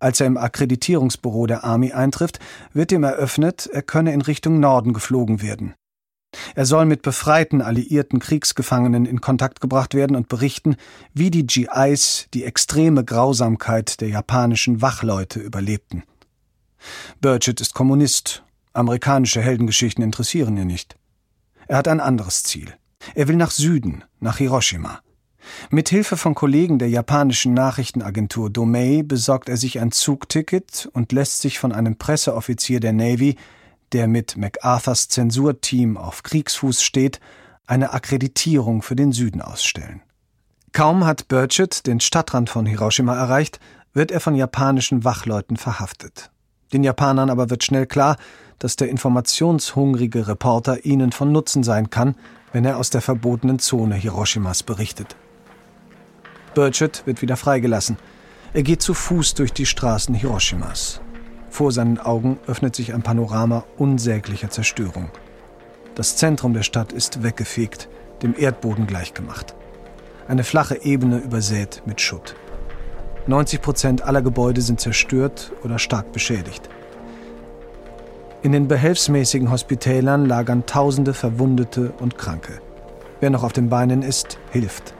Als er im Akkreditierungsbüro der Army eintrifft, wird ihm eröffnet, er könne in Richtung Norden geflogen werden. Er soll mit befreiten alliierten Kriegsgefangenen in Kontakt gebracht werden und berichten, wie die GIs die extreme Grausamkeit der japanischen Wachleute überlebten. Burchett ist Kommunist. Amerikanische Heldengeschichten interessieren ihn nicht. Er hat ein anderes Ziel. Er will nach Süden, nach Hiroshima. Mit Hilfe von Kollegen der japanischen Nachrichtenagentur Domei besorgt er sich ein Zugticket und lässt sich von einem Presseoffizier der Navy der mit MacArthurs Zensurteam auf Kriegsfuß steht, eine Akkreditierung für den Süden ausstellen. Kaum hat Burchett den Stadtrand von Hiroshima erreicht, wird er von japanischen Wachleuten verhaftet. Den Japanern aber wird schnell klar, dass der informationshungrige Reporter ihnen von Nutzen sein kann, wenn er aus der verbotenen Zone Hiroshimas berichtet. Burchett wird wieder freigelassen. Er geht zu Fuß durch die Straßen Hiroshimas. Vor seinen Augen öffnet sich ein Panorama unsäglicher Zerstörung. Das Zentrum der Stadt ist weggefegt, dem Erdboden gleichgemacht. Eine flache Ebene übersät mit Schutt. 90 Prozent aller Gebäude sind zerstört oder stark beschädigt. In den behelfsmäßigen Hospitälern lagern Tausende Verwundete und Kranke. Wer noch auf den Beinen ist, hilft.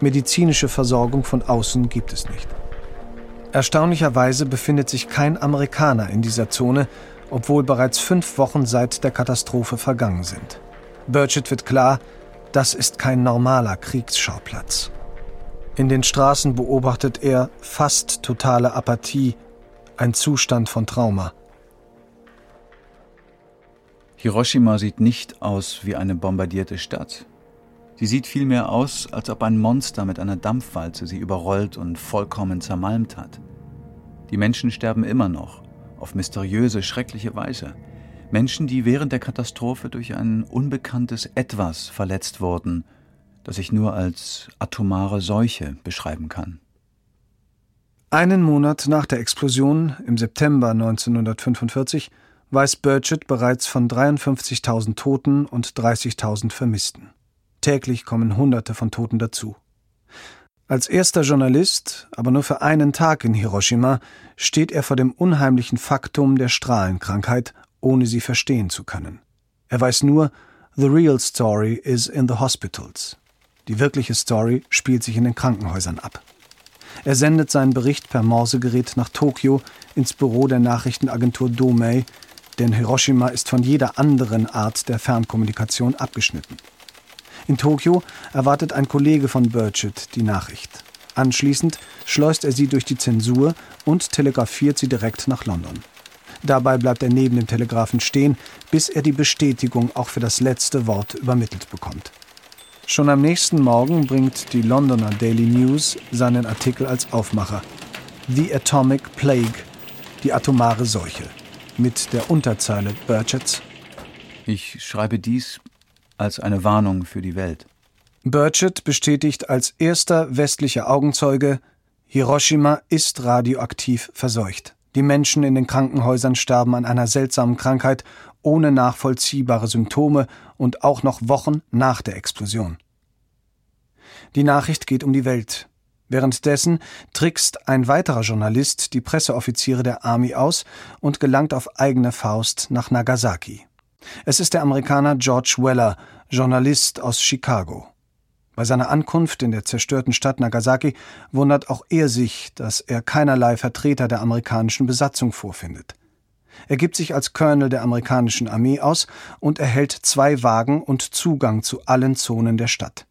Medizinische Versorgung von außen gibt es nicht. Erstaunlicherweise befindet sich kein Amerikaner in dieser Zone, obwohl bereits fünf Wochen seit der Katastrophe vergangen sind. Burchett wird klar, das ist kein normaler Kriegsschauplatz. In den Straßen beobachtet er fast totale Apathie, ein Zustand von Trauma. Hiroshima sieht nicht aus wie eine bombardierte Stadt. Sie sieht vielmehr aus, als ob ein Monster mit einer Dampfwalze sie überrollt und vollkommen zermalmt hat. Die Menschen sterben immer noch, auf mysteriöse, schreckliche Weise. Menschen, die während der Katastrophe durch ein unbekanntes Etwas verletzt wurden, das ich nur als atomare Seuche beschreiben kann. Einen Monat nach der Explosion im September 1945 weiß Burchett bereits von 53.000 Toten und 30.000 Vermissten. Täglich kommen Hunderte von Toten dazu. Als erster Journalist, aber nur für einen Tag in Hiroshima, steht er vor dem unheimlichen Faktum der Strahlenkrankheit, ohne sie verstehen zu können. Er weiß nur, The real story is in the hospitals. Die wirkliche Story spielt sich in den Krankenhäusern ab. Er sendet seinen Bericht per Morsegerät nach Tokio ins Büro der Nachrichtenagentur Domei, denn Hiroshima ist von jeder anderen Art der Fernkommunikation abgeschnitten. In Tokio erwartet ein Kollege von Burchett die Nachricht. Anschließend schleust er sie durch die Zensur und telegrafiert sie direkt nach London. Dabei bleibt er neben dem Telegrafen stehen, bis er die Bestätigung auch für das letzte Wort übermittelt bekommt. Schon am nächsten Morgen bringt die Londoner Daily News seinen Artikel als Aufmacher. The Atomic Plague. die atomare Seuche. Mit der Unterzeile Burchetts Ich schreibe dies als eine Warnung für die Welt. Burchett bestätigt als erster westlicher Augenzeuge, Hiroshima ist radioaktiv verseucht. Die Menschen in den Krankenhäusern starben an einer seltsamen Krankheit ohne nachvollziehbare Symptome und auch noch Wochen nach der Explosion. Die Nachricht geht um die Welt. Währenddessen trickst ein weiterer Journalist die Presseoffiziere der Army aus und gelangt auf eigene Faust nach Nagasaki. Es ist der Amerikaner George Weller, Journalist aus Chicago. Bei seiner Ankunft in der zerstörten Stadt Nagasaki wundert auch er sich, dass er keinerlei Vertreter der amerikanischen Besatzung vorfindet. Er gibt sich als Colonel der amerikanischen Armee aus und erhält zwei Wagen und Zugang zu allen Zonen der Stadt.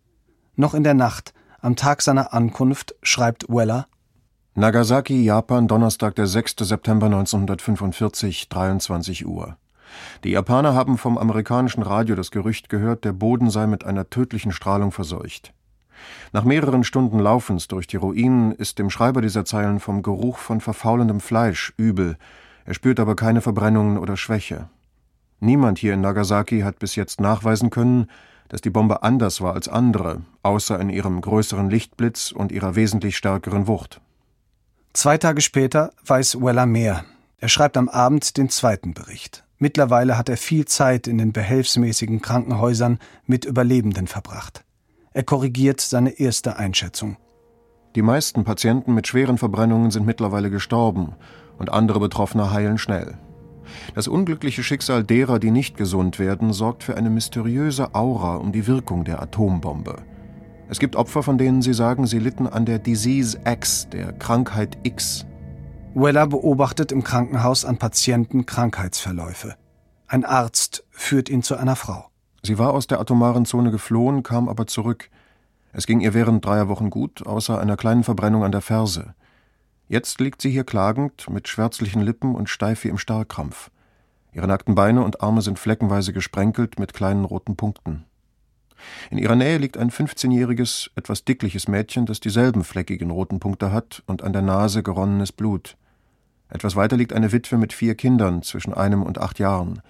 Noch in der Nacht, am Tag seiner Ankunft, schreibt Weller Nagasaki, Japan, Donnerstag, der 6. September 1945, 23 Uhr. Die Japaner haben vom amerikanischen Radio das Gerücht gehört, der Boden sei mit einer tödlichen Strahlung verseucht. Nach mehreren Stunden Laufens durch die Ruinen ist dem Schreiber dieser Zeilen vom Geruch von verfaulendem Fleisch übel, er spürt aber keine Verbrennungen oder Schwäche. Niemand hier in Nagasaki hat bis jetzt nachweisen können, dass die Bombe anders war als andere, außer in ihrem größeren Lichtblitz und ihrer wesentlich stärkeren Wucht. Zwei Tage später weiß Weller mehr. Er schreibt am Abend den zweiten Bericht. Mittlerweile hat er viel Zeit in den behelfsmäßigen Krankenhäusern mit Überlebenden verbracht. Er korrigiert seine erste Einschätzung. Die meisten Patienten mit schweren Verbrennungen sind mittlerweile gestorben und andere Betroffene heilen schnell. Das unglückliche Schicksal derer, die nicht gesund werden, sorgt für eine mysteriöse Aura um die Wirkung der Atombombe. Es gibt Opfer, von denen sie sagen, sie litten an der Disease X, der Krankheit X, Weller beobachtet im Krankenhaus an Patienten Krankheitsverläufe. Ein Arzt führt ihn zu einer Frau. Sie war aus der atomaren Zone geflohen, kam aber zurück. Es ging ihr während dreier Wochen gut, außer einer kleinen Verbrennung an der Ferse. Jetzt liegt sie hier klagend, mit schwärzlichen Lippen und steif wie im Starrkrampf. Ihre nackten Beine und Arme sind fleckenweise gesprenkelt mit kleinen roten Punkten. In ihrer Nähe liegt ein 15-jähriges, etwas dickliches Mädchen, das dieselben fleckigen roten Punkte hat und an der Nase geronnenes Blut. Etwas weiter liegt eine Witwe mit vier Kindern zwischen einem und acht Jahren.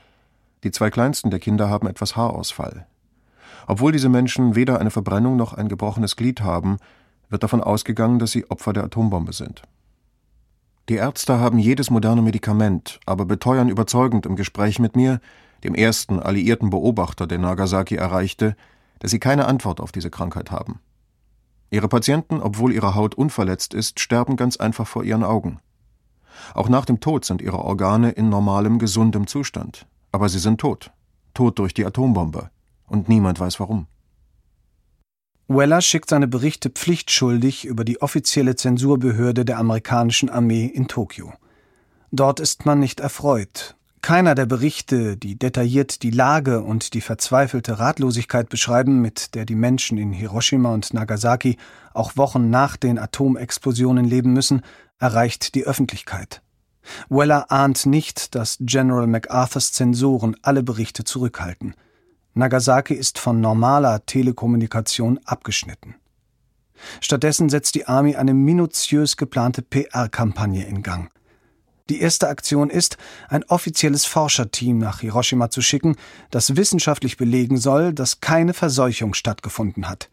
Die zwei kleinsten der Kinder haben etwas Haarausfall. Obwohl diese Menschen weder eine Verbrennung noch ein gebrochenes Glied haben, wird davon ausgegangen, dass sie Opfer der Atombombe sind. Die Ärzte haben jedes moderne Medikament, aber beteuern überzeugend im Gespräch mit mir, dem ersten alliierten Beobachter, der Nagasaki erreichte, dass sie keine Antwort auf diese Krankheit haben. Ihre Patienten, obwohl ihre Haut unverletzt ist, sterben ganz einfach vor ihren Augen. Auch nach dem Tod sind ihre Organe in normalem, gesundem Zustand. Aber sie sind tot. Tot durch die Atombombe. Und niemand weiß warum. Weller schickt seine Berichte pflichtschuldig über die offizielle Zensurbehörde der amerikanischen Armee in Tokio. Dort ist man nicht erfreut. Keiner der Berichte, die detailliert die Lage und die verzweifelte Ratlosigkeit beschreiben, mit der die Menschen in Hiroshima und Nagasaki auch Wochen nach den Atomexplosionen leben müssen, erreicht die Öffentlichkeit. Weller ahnt nicht, dass General MacArthurs Zensoren alle Berichte zurückhalten. Nagasaki ist von normaler Telekommunikation abgeschnitten. Stattdessen setzt die Army eine minutiös geplante PR-Kampagne in Gang. Die erste Aktion ist, ein offizielles Forscherteam nach Hiroshima zu schicken, das wissenschaftlich belegen soll, dass keine Verseuchung stattgefunden hat.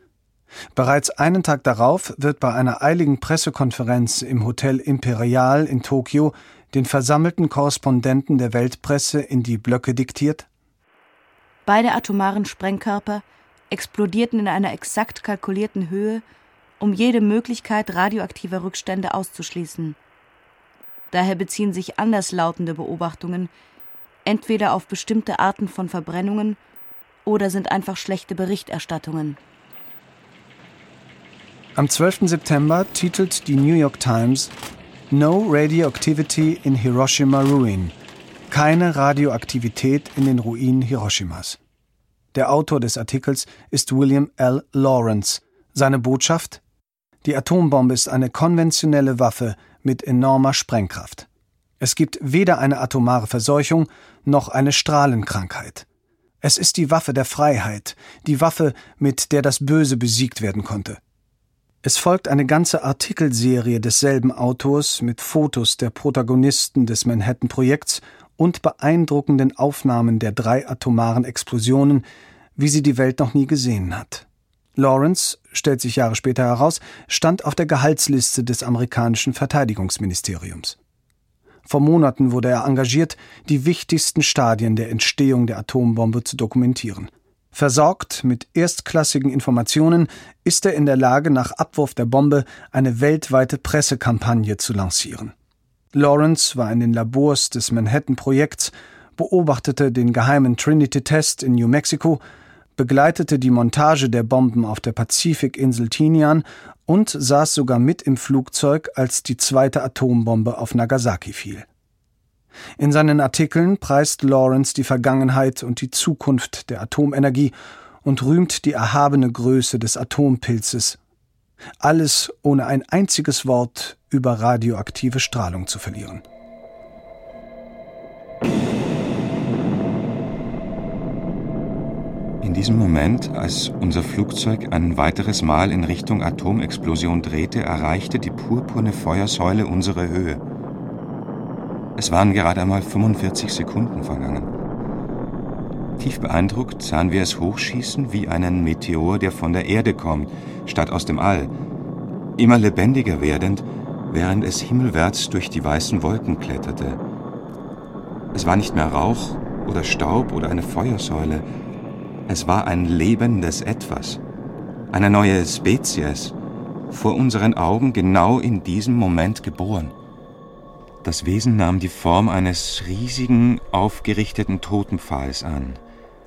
Bereits einen Tag darauf wird bei einer eiligen Pressekonferenz im Hotel Imperial in Tokio den versammelten Korrespondenten der Weltpresse in die Blöcke diktiert. Beide atomaren Sprengkörper explodierten in einer exakt kalkulierten Höhe, um jede Möglichkeit radioaktiver Rückstände auszuschließen. Daher beziehen sich anderslautende Beobachtungen entweder auf bestimmte Arten von Verbrennungen oder sind einfach schlechte Berichterstattungen. Am 12. September titelt die New York Times No Radioactivity in Hiroshima Ruin. Keine Radioaktivität in den Ruinen Hiroshimas. Der Autor des Artikels ist William L. Lawrence. Seine Botschaft? Die Atombombe ist eine konventionelle Waffe mit enormer Sprengkraft. Es gibt weder eine atomare Verseuchung noch eine Strahlenkrankheit. Es ist die Waffe der Freiheit, die Waffe, mit der das Böse besiegt werden konnte. Es folgt eine ganze Artikelserie desselben Autors mit Fotos der Protagonisten des Manhattan-Projekts und beeindruckenden Aufnahmen der drei atomaren Explosionen, wie sie die Welt noch nie gesehen hat. Lawrence, stellt sich Jahre später heraus, stand auf der Gehaltsliste des amerikanischen Verteidigungsministeriums. Vor Monaten wurde er engagiert, die wichtigsten Stadien der Entstehung der Atombombe zu dokumentieren. Versorgt mit erstklassigen Informationen ist er in der Lage, nach Abwurf der Bombe eine weltweite Pressekampagne zu lancieren. Lawrence war in den Labors des Manhattan-Projekts, beobachtete den geheimen Trinity-Test in New Mexico, begleitete die Montage der Bomben auf der Pazifikinsel Tinian und saß sogar mit im Flugzeug, als die zweite Atombombe auf Nagasaki fiel. In seinen Artikeln preist Lawrence die Vergangenheit und die Zukunft der Atomenergie und rühmt die erhabene Größe des Atompilzes. Alles ohne ein einziges Wort über radioaktive Strahlung zu verlieren. In diesem Moment, als unser Flugzeug ein weiteres Mal in Richtung Atomexplosion drehte, erreichte die purpurne Feuersäule unsere Höhe. Es waren gerade einmal 45 Sekunden vergangen. Tief beeindruckt sahen wir es hochschießen wie einen Meteor, der von der Erde kommt, statt aus dem All. Immer lebendiger werdend, während es himmelwärts durch die weißen Wolken kletterte. Es war nicht mehr Rauch oder Staub oder eine Feuersäule. Es war ein lebendes Etwas. Eine neue Spezies. Vor unseren Augen genau in diesem Moment geboren. Das Wesen nahm die Form eines riesigen, aufgerichteten Totenpfahls an.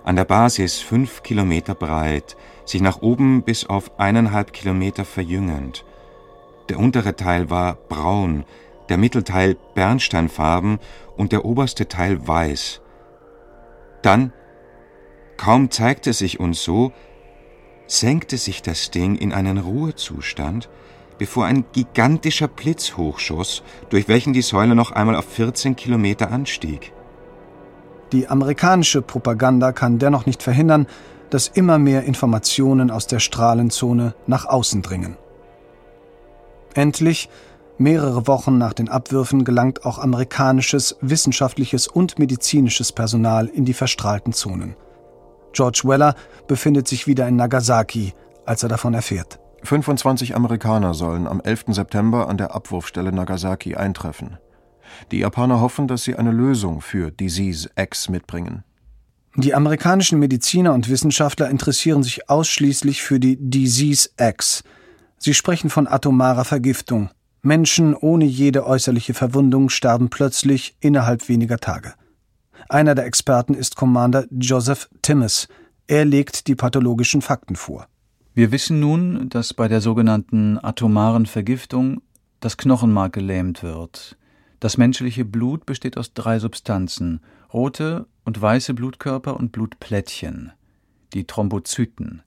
An der Basis fünf Kilometer breit, sich nach oben bis auf eineinhalb Kilometer verjüngend. Der untere Teil war braun, der Mittelteil bernsteinfarben und der oberste Teil weiß. Dann, kaum zeigte sich uns so, senkte sich das Ding in einen Ruhezustand, bevor ein gigantischer Blitz hochschoss, durch welchen die Säule noch einmal auf 14 Kilometer anstieg. Die amerikanische Propaganda kann dennoch nicht verhindern, dass immer mehr Informationen aus der Strahlenzone nach außen dringen. Endlich, mehrere Wochen nach den Abwürfen, gelangt auch amerikanisches wissenschaftliches und medizinisches Personal in die verstrahlten Zonen. George Weller befindet sich wieder in Nagasaki, als er davon erfährt. 25 Amerikaner sollen am 11. September an der Abwurfstelle Nagasaki eintreffen. Die Japaner hoffen, dass sie eine Lösung für Disease X mitbringen. Die amerikanischen Mediziner und Wissenschaftler interessieren sich ausschließlich für die Disease X. Sie sprechen von atomarer Vergiftung. Menschen ohne jede äußerliche Verwundung sterben plötzlich innerhalb weniger Tage. Einer der Experten ist Commander Joseph Timmis. Er legt die pathologischen Fakten vor. Wir wissen nun, dass bei der sogenannten atomaren Vergiftung das Knochenmark gelähmt wird. Das menschliche Blut besteht aus drei Substanzen: rote und weiße Blutkörper und Blutplättchen, die Thrombozyten.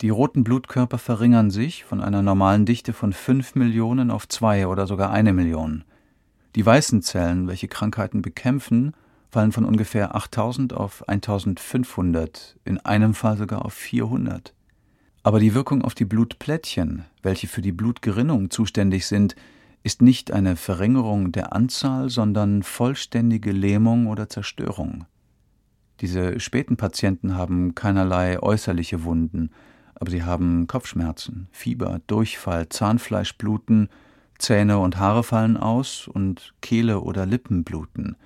Die roten Blutkörper verringern sich von einer normalen Dichte von fünf Millionen auf zwei oder sogar eine Million. Die weißen Zellen, welche Krankheiten bekämpfen, fallen von ungefähr 8000 auf 1500, in einem Fall sogar auf 400. Aber die Wirkung auf die Blutplättchen, welche für die Blutgerinnung zuständig sind, ist nicht eine Verringerung der Anzahl, sondern vollständige Lähmung oder Zerstörung. Diese späten Patienten haben keinerlei äußerliche Wunden, aber sie haben Kopfschmerzen, Fieber, Durchfall, Zahnfleischbluten, Zähne und Haare fallen aus und Kehle oder Lippen bluten.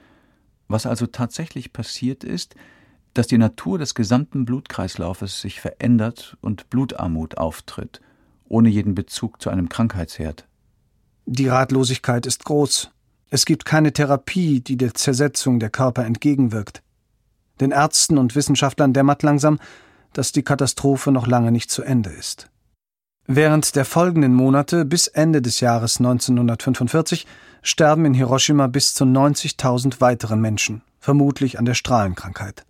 Was also tatsächlich passiert ist, dass die Natur des gesamten Blutkreislaufes sich verändert und Blutarmut auftritt, ohne jeden Bezug zu einem Krankheitsherd. Die Ratlosigkeit ist groß. Es gibt keine Therapie, die der Zersetzung der Körper entgegenwirkt. Den Ärzten und Wissenschaftlern dämmert langsam, dass die Katastrophe noch lange nicht zu Ende ist. Während der folgenden Monate bis Ende des Jahres 1945 sterben in Hiroshima bis zu 90.000 weitere Menschen, vermutlich an der Strahlenkrankheit.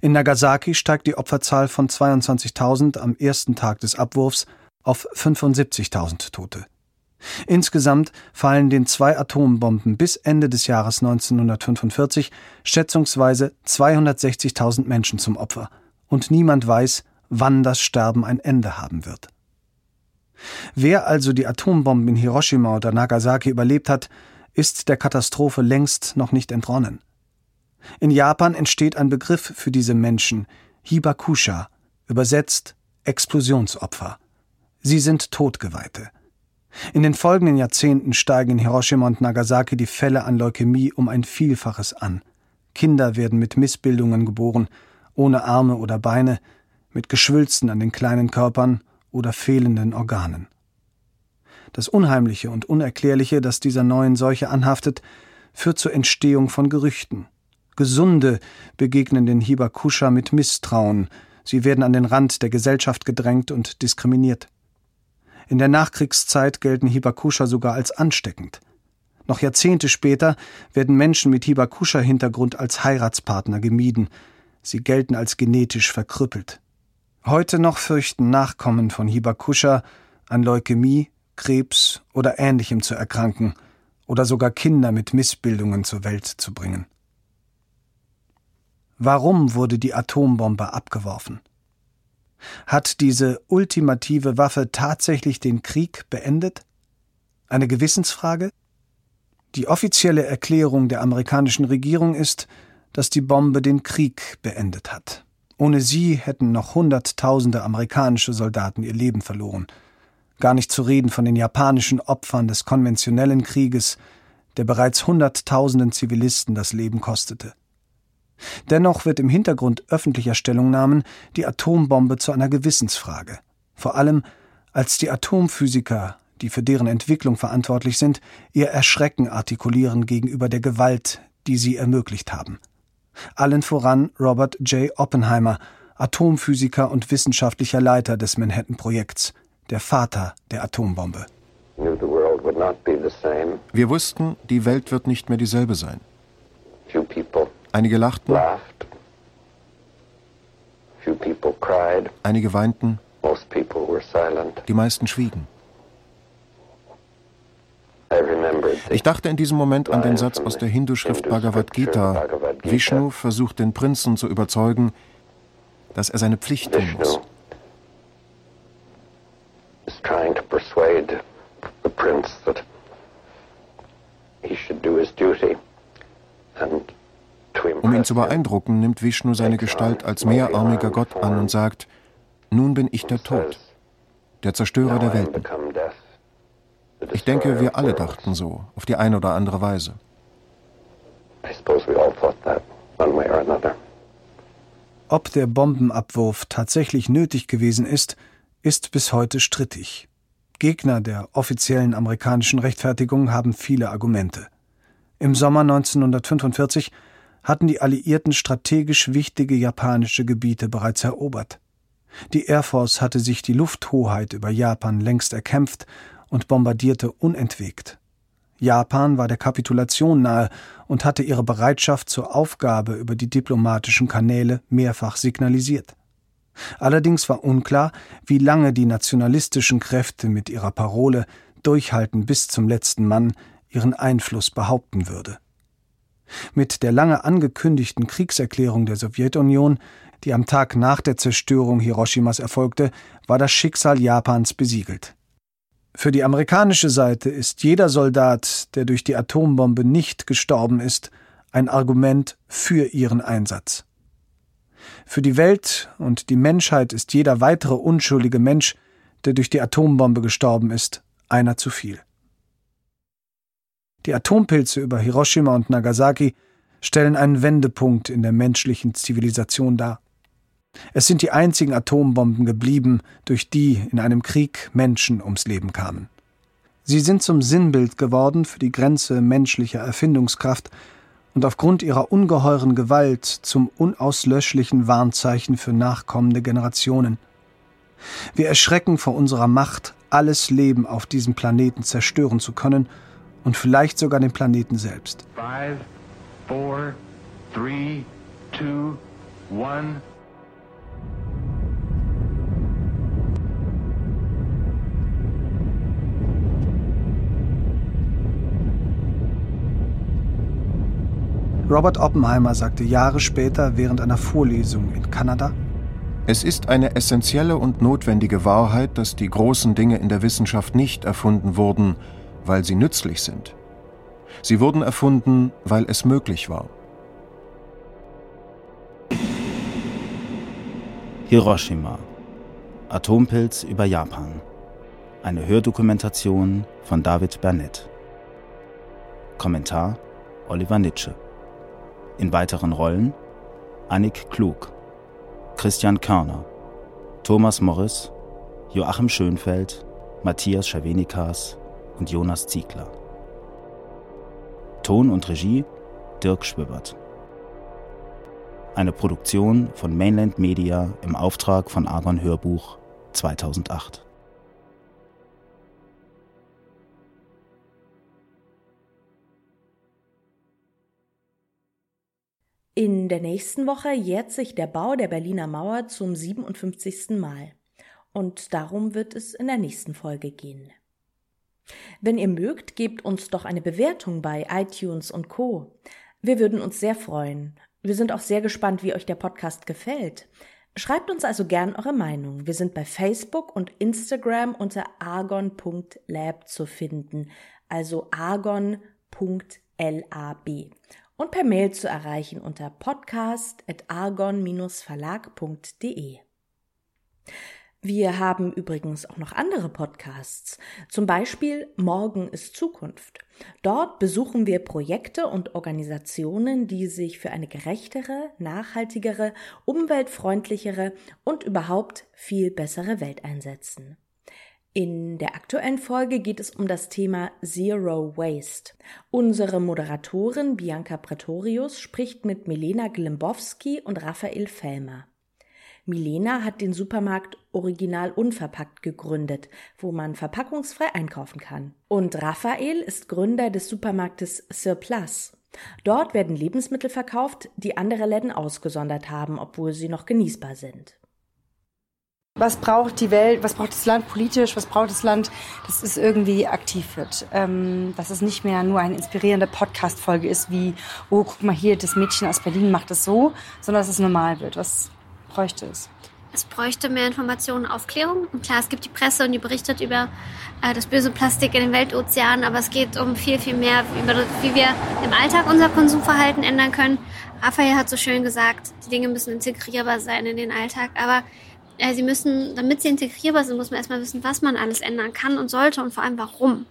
In Nagasaki steigt die Opferzahl von 22.000 am ersten Tag des Abwurfs auf 75.000 Tote. Insgesamt fallen den zwei Atombomben bis Ende des Jahres 1945 schätzungsweise 260.000 Menschen zum Opfer, und niemand weiß, wann das Sterben ein Ende haben wird. Wer also die Atombomben in Hiroshima oder Nagasaki überlebt hat, ist der Katastrophe längst noch nicht entronnen. In Japan entsteht ein Begriff für diese Menschen, Hibakusha, übersetzt Explosionsopfer. Sie sind Todgeweihte. In den folgenden Jahrzehnten steigen in Hiroshima und Nagasaki die Fälle an Leukämie um ein Vielfaches an. Kinder werden mit Missbildungen geboren, ohne Arme oder Beine, mit Geschwülsten an den kleinen Körpern oder fehlenden Organen. Das Unheimliche und Unerklärliche, das dieser neuen Seuche anhaftet, führt zur Entstehung von Gerüchten. Gesunde begegnen den Hibakusha mit Misstrauen, sie werden an den Rand der Gesellschaft gedrängt und diskriminiert. In der Nachkriegszeit gelten Hibakusha sogar als ansteckend. Noch Jahrzehnte später werden Menschen mit Hibakusha-Hintergrund als Heiratspartner gemieden. Sie gelten als genetisch verkrüppelt. Heute noch fürchten Nachkommen von Hibakusha an Leukämie, Krebs oder Ähnlichem zu erkranken oder sogar Kinder mit Missbildungen zur Welt zu bringen. Warum wurde die Atombombe abgeworfen? Hat diese ultimative Waffe tatsächlich den Krieg beendet? Eine Gewissensfrage? Die offizielle Erklärung der amerikanischen Regierung ist, dass die Bombe den Krieg beendet hat. Ohne sie hätten noch Hunderttausende amerikanische Soldaten ihr Leben verloren. Gar nicht zu reden von den japanischen Opfern des konventionellen Krieges, der bereits Hunderttausenden Zivilisten das Leben kostete. Dennoch wird im Hintergrund öffentlicher Stellungnahmen die Atombombe zu einer Gewissensfrage. Vor allem, als die Atomphysiker, die für deren Entwicklung verantwortlich sind, ihr Erschrecken artikulieren gegenüber der Gewalt, die sie ermöglicht haben allen voran Robert J. Oppenheimer, Atomphysiker und wissenschaftlicher Leiter des Manhattan-Projekts, der Vater der Atombombe. Wir wussten, die Welt wird nicht mehr dieselbe sein. Einige lachten, einige weinten, die meisten schwiegen. Ich dachte in diesem Moment an den Satz aus der Hindu-Schrift Bhagavad Gita. Vishnu versucht den Prinzen zu überzeugen, dass er seine Pflicht tun muss. Um ihn zu beeindrucken, nimmt Vishnu seine Gestalt als mehrarmiger Gott an und sagt, nun bin ich der Tod, der Zerstörer der Welten. Ich denke, wir alle dachten so, auf die eine oder andere Weise. Ob der Bombenabwurf tatsächlich nötig gewesen ist, ist bis heute strittig. Gegner der offiziellen amerikanischen Rechtfertigung haben viele Argumente. Im Sommer 1945 hatten die Alliierten strategisch wichtige japanische Gebiete bereits erobert. Die Air Force hatte sich die Lufthoheit über Japan längst erkämpft und bombardierte unentwegt. Japan war der Kapitulation nahe und hatte ihre Bereitschaft zur Aufgabe über die diplomatischen Kanäle mehrfach signalisiert. Allerdings war unklar, wie lange die nationalistischen Kräfte mit ihrer Parole Durchhalten bis zum letzten Mann ihren Einfluss behaupten würde. Mit der lange angekündigten Kriegserklärung der Sowjetunion, die am Tag nach der Zerstörung Hiroshimas erfolgte, war das Schicksal Japans besiegelt. Für die amerikanische Seite ist jeder Soldat, der durch die Atombombe nicht gestorben ist, ein Argument für ihren Einsatz. Für die Welt und die Menschheit ist jeder weitere unschuldige Mensch, der durch die Atombombe gestorben ist, einer zu viel. Die Atompilze über Hiroshima und Nagasaki stellen einen Wendepunkt in der menschlichen Zivilisation dar. Es sind die einzigen Atombomben geblieben, durch die in einem Krieg Menschen ums Leben kamen. Sie sind zum Sinnbild geworden für die Grenze menschlicher Erfindungskraft und aufgrund ihrer ungeheuren Gewalt zum unauslöschlichen Warnzeichen für nachkommende Generationen. Wir erschrecken vor unserer Macht, alles Leben auf diesem Planeten zerstören zu können und vielleicht sogar den Planeten selbst. Five, four, three, two, one. Robert Oppenheimer sagte Jahre später während einer Vorlesung in Kanada, Es ist eine essentielle und notwendige Wahrheit, dass die großen Dinge in der Wissenschaft nicht erfunden wurden, weil sie nützlich sind. Sie wurden erfunden, weil es möglich war. Hiroshima. Atompilz über Japan. Eine Hördokumentation von David Bernett. Kommentar Oliver Nitsche. In weiteren Rollen Annik Klug, Christian Körner, Thomas Morris, Joachim Schönfeld, Matthias Schawenikas und Jonas Ziegler. Ton und Regie Dirk Schwibbert. Eine Produktion von Mainland Media im Auftrag von Argon Hörbuch 2008. In der nächsten Woche jährt sich der Bau der Berliner Mauer zum 57. Mal. Und darum wird es in der nächsten Folge gehen. Wenn ihr mögt, gebt uns doch eine Bewertung bei iTunes und Co. Wir würden uns sehr freuen. Wir sind auch sehr gespannt, wie euch der Podcast gefällt. Schreibt uns also gern eure Meinung. Wir sind bei Facebook und Instagram unter argon.lab zu finden, also argon.lab und per Mail zu erreichen unter podcast.argon-verlag.de. Wir haben übrigens auch noch andere Podcasts, zum Beispiel Morgen ist Zukunft. Dort besuchen wir Projekte und Organisationen, die sich für eine gerechtere, nachhaltigere, umweltfreundlichere und überhaupt viel bessere Welt einsetzen. In der aktuellen Folge geht es um das Thema Zero Waste. Unsere Moderatorin Bianca Pretorius spricht mit Milena Glimbowski und Raphael Fellmer. Milena hat den Supermarkt Original Unverpackt gegründet, wo man verpackungsfrei einkaufen kann. Und Raphael ist Gründer des Supermarktes Surplus. Dort werden Lebensmittel verkauft, die andere Läden ausgesondert haben, obwohl sie noch genießbar sind. Was braucht die Welt, was braucht das Land politisch, was braucht das Land, dass es irgendwie aktiv wird. Ähm, dass es nicht mehr nur eine inspirierende Podcast-Folge ist, wie, oh, guck mal hier, das Mädchen aus Berlin macht es so, sondern dass es normal wird. Was bräuchte es? Es bräuchte mehr Informationen und Aufklärung. Und klar, es gibt die Presse und die berichtet über äh, das böse Plastik in den Weltozeanen, aber es geht um viel, viel mehr, über, wie wir im Alltag unser Konsumverhalten ändern können. Raphael hat so schön gesagt, die Dinge müssen integrierbar sein in den Alltag, aber äh, sie müssen, damit sie integrierbar sind, muss man erstmal wissen, was man alles ändern kann und sollte und vor allem warum.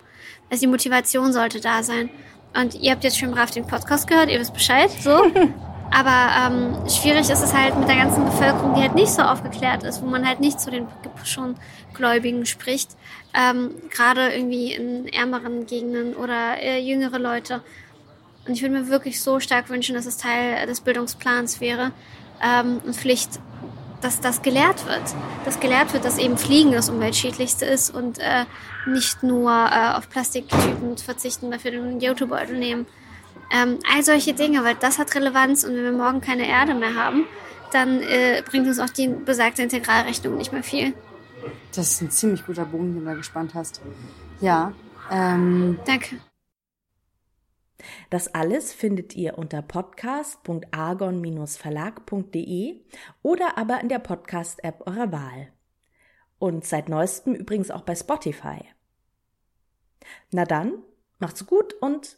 Also die Motivation sollte da sein. Und ihr habt jetzt schon brav den Podcast gehört, ihr wisst Bescheid, so. Aber ähm, schwierig ist es halt mit der ganzen Bevölkerung, die halt nicht so aufgeklärt ist, wo man halt nicht zu den schon Gläubigen spricht. Ähm, Gerade irgendwie in ärmeren Gegenden oder äh, jüngere Leute. Und ich würde mir wirklich so stark wünschen, dass es Teil des Bildungsplans wäre ähm, und Pflicht, dass das gelehrt wird. Dass gelehrt wird, dass eben Fliegen das umweltschädlichste ist und äh, nicht nur äh, auf Plastiktüten verzichten, dafür den Jutebeutel nehmen. Ähm, all solche Dinge, weil das hat Relevanz und wenn wir morgen keine Erde mehr haben, dann äh, bringt uns auch die besagte Integralrechnung nicht mehr viel. Das ist ein ziemlich guter Bogen, den du da gespannt hast. Ja. Ähm, Danke. Das alles findet ihr unter podcast.argon-verlag.de oder aber in der Podcast-App eurer Wahl. Und seit neuestem übrigens auch bei Spotify. Na dann, macht's gut und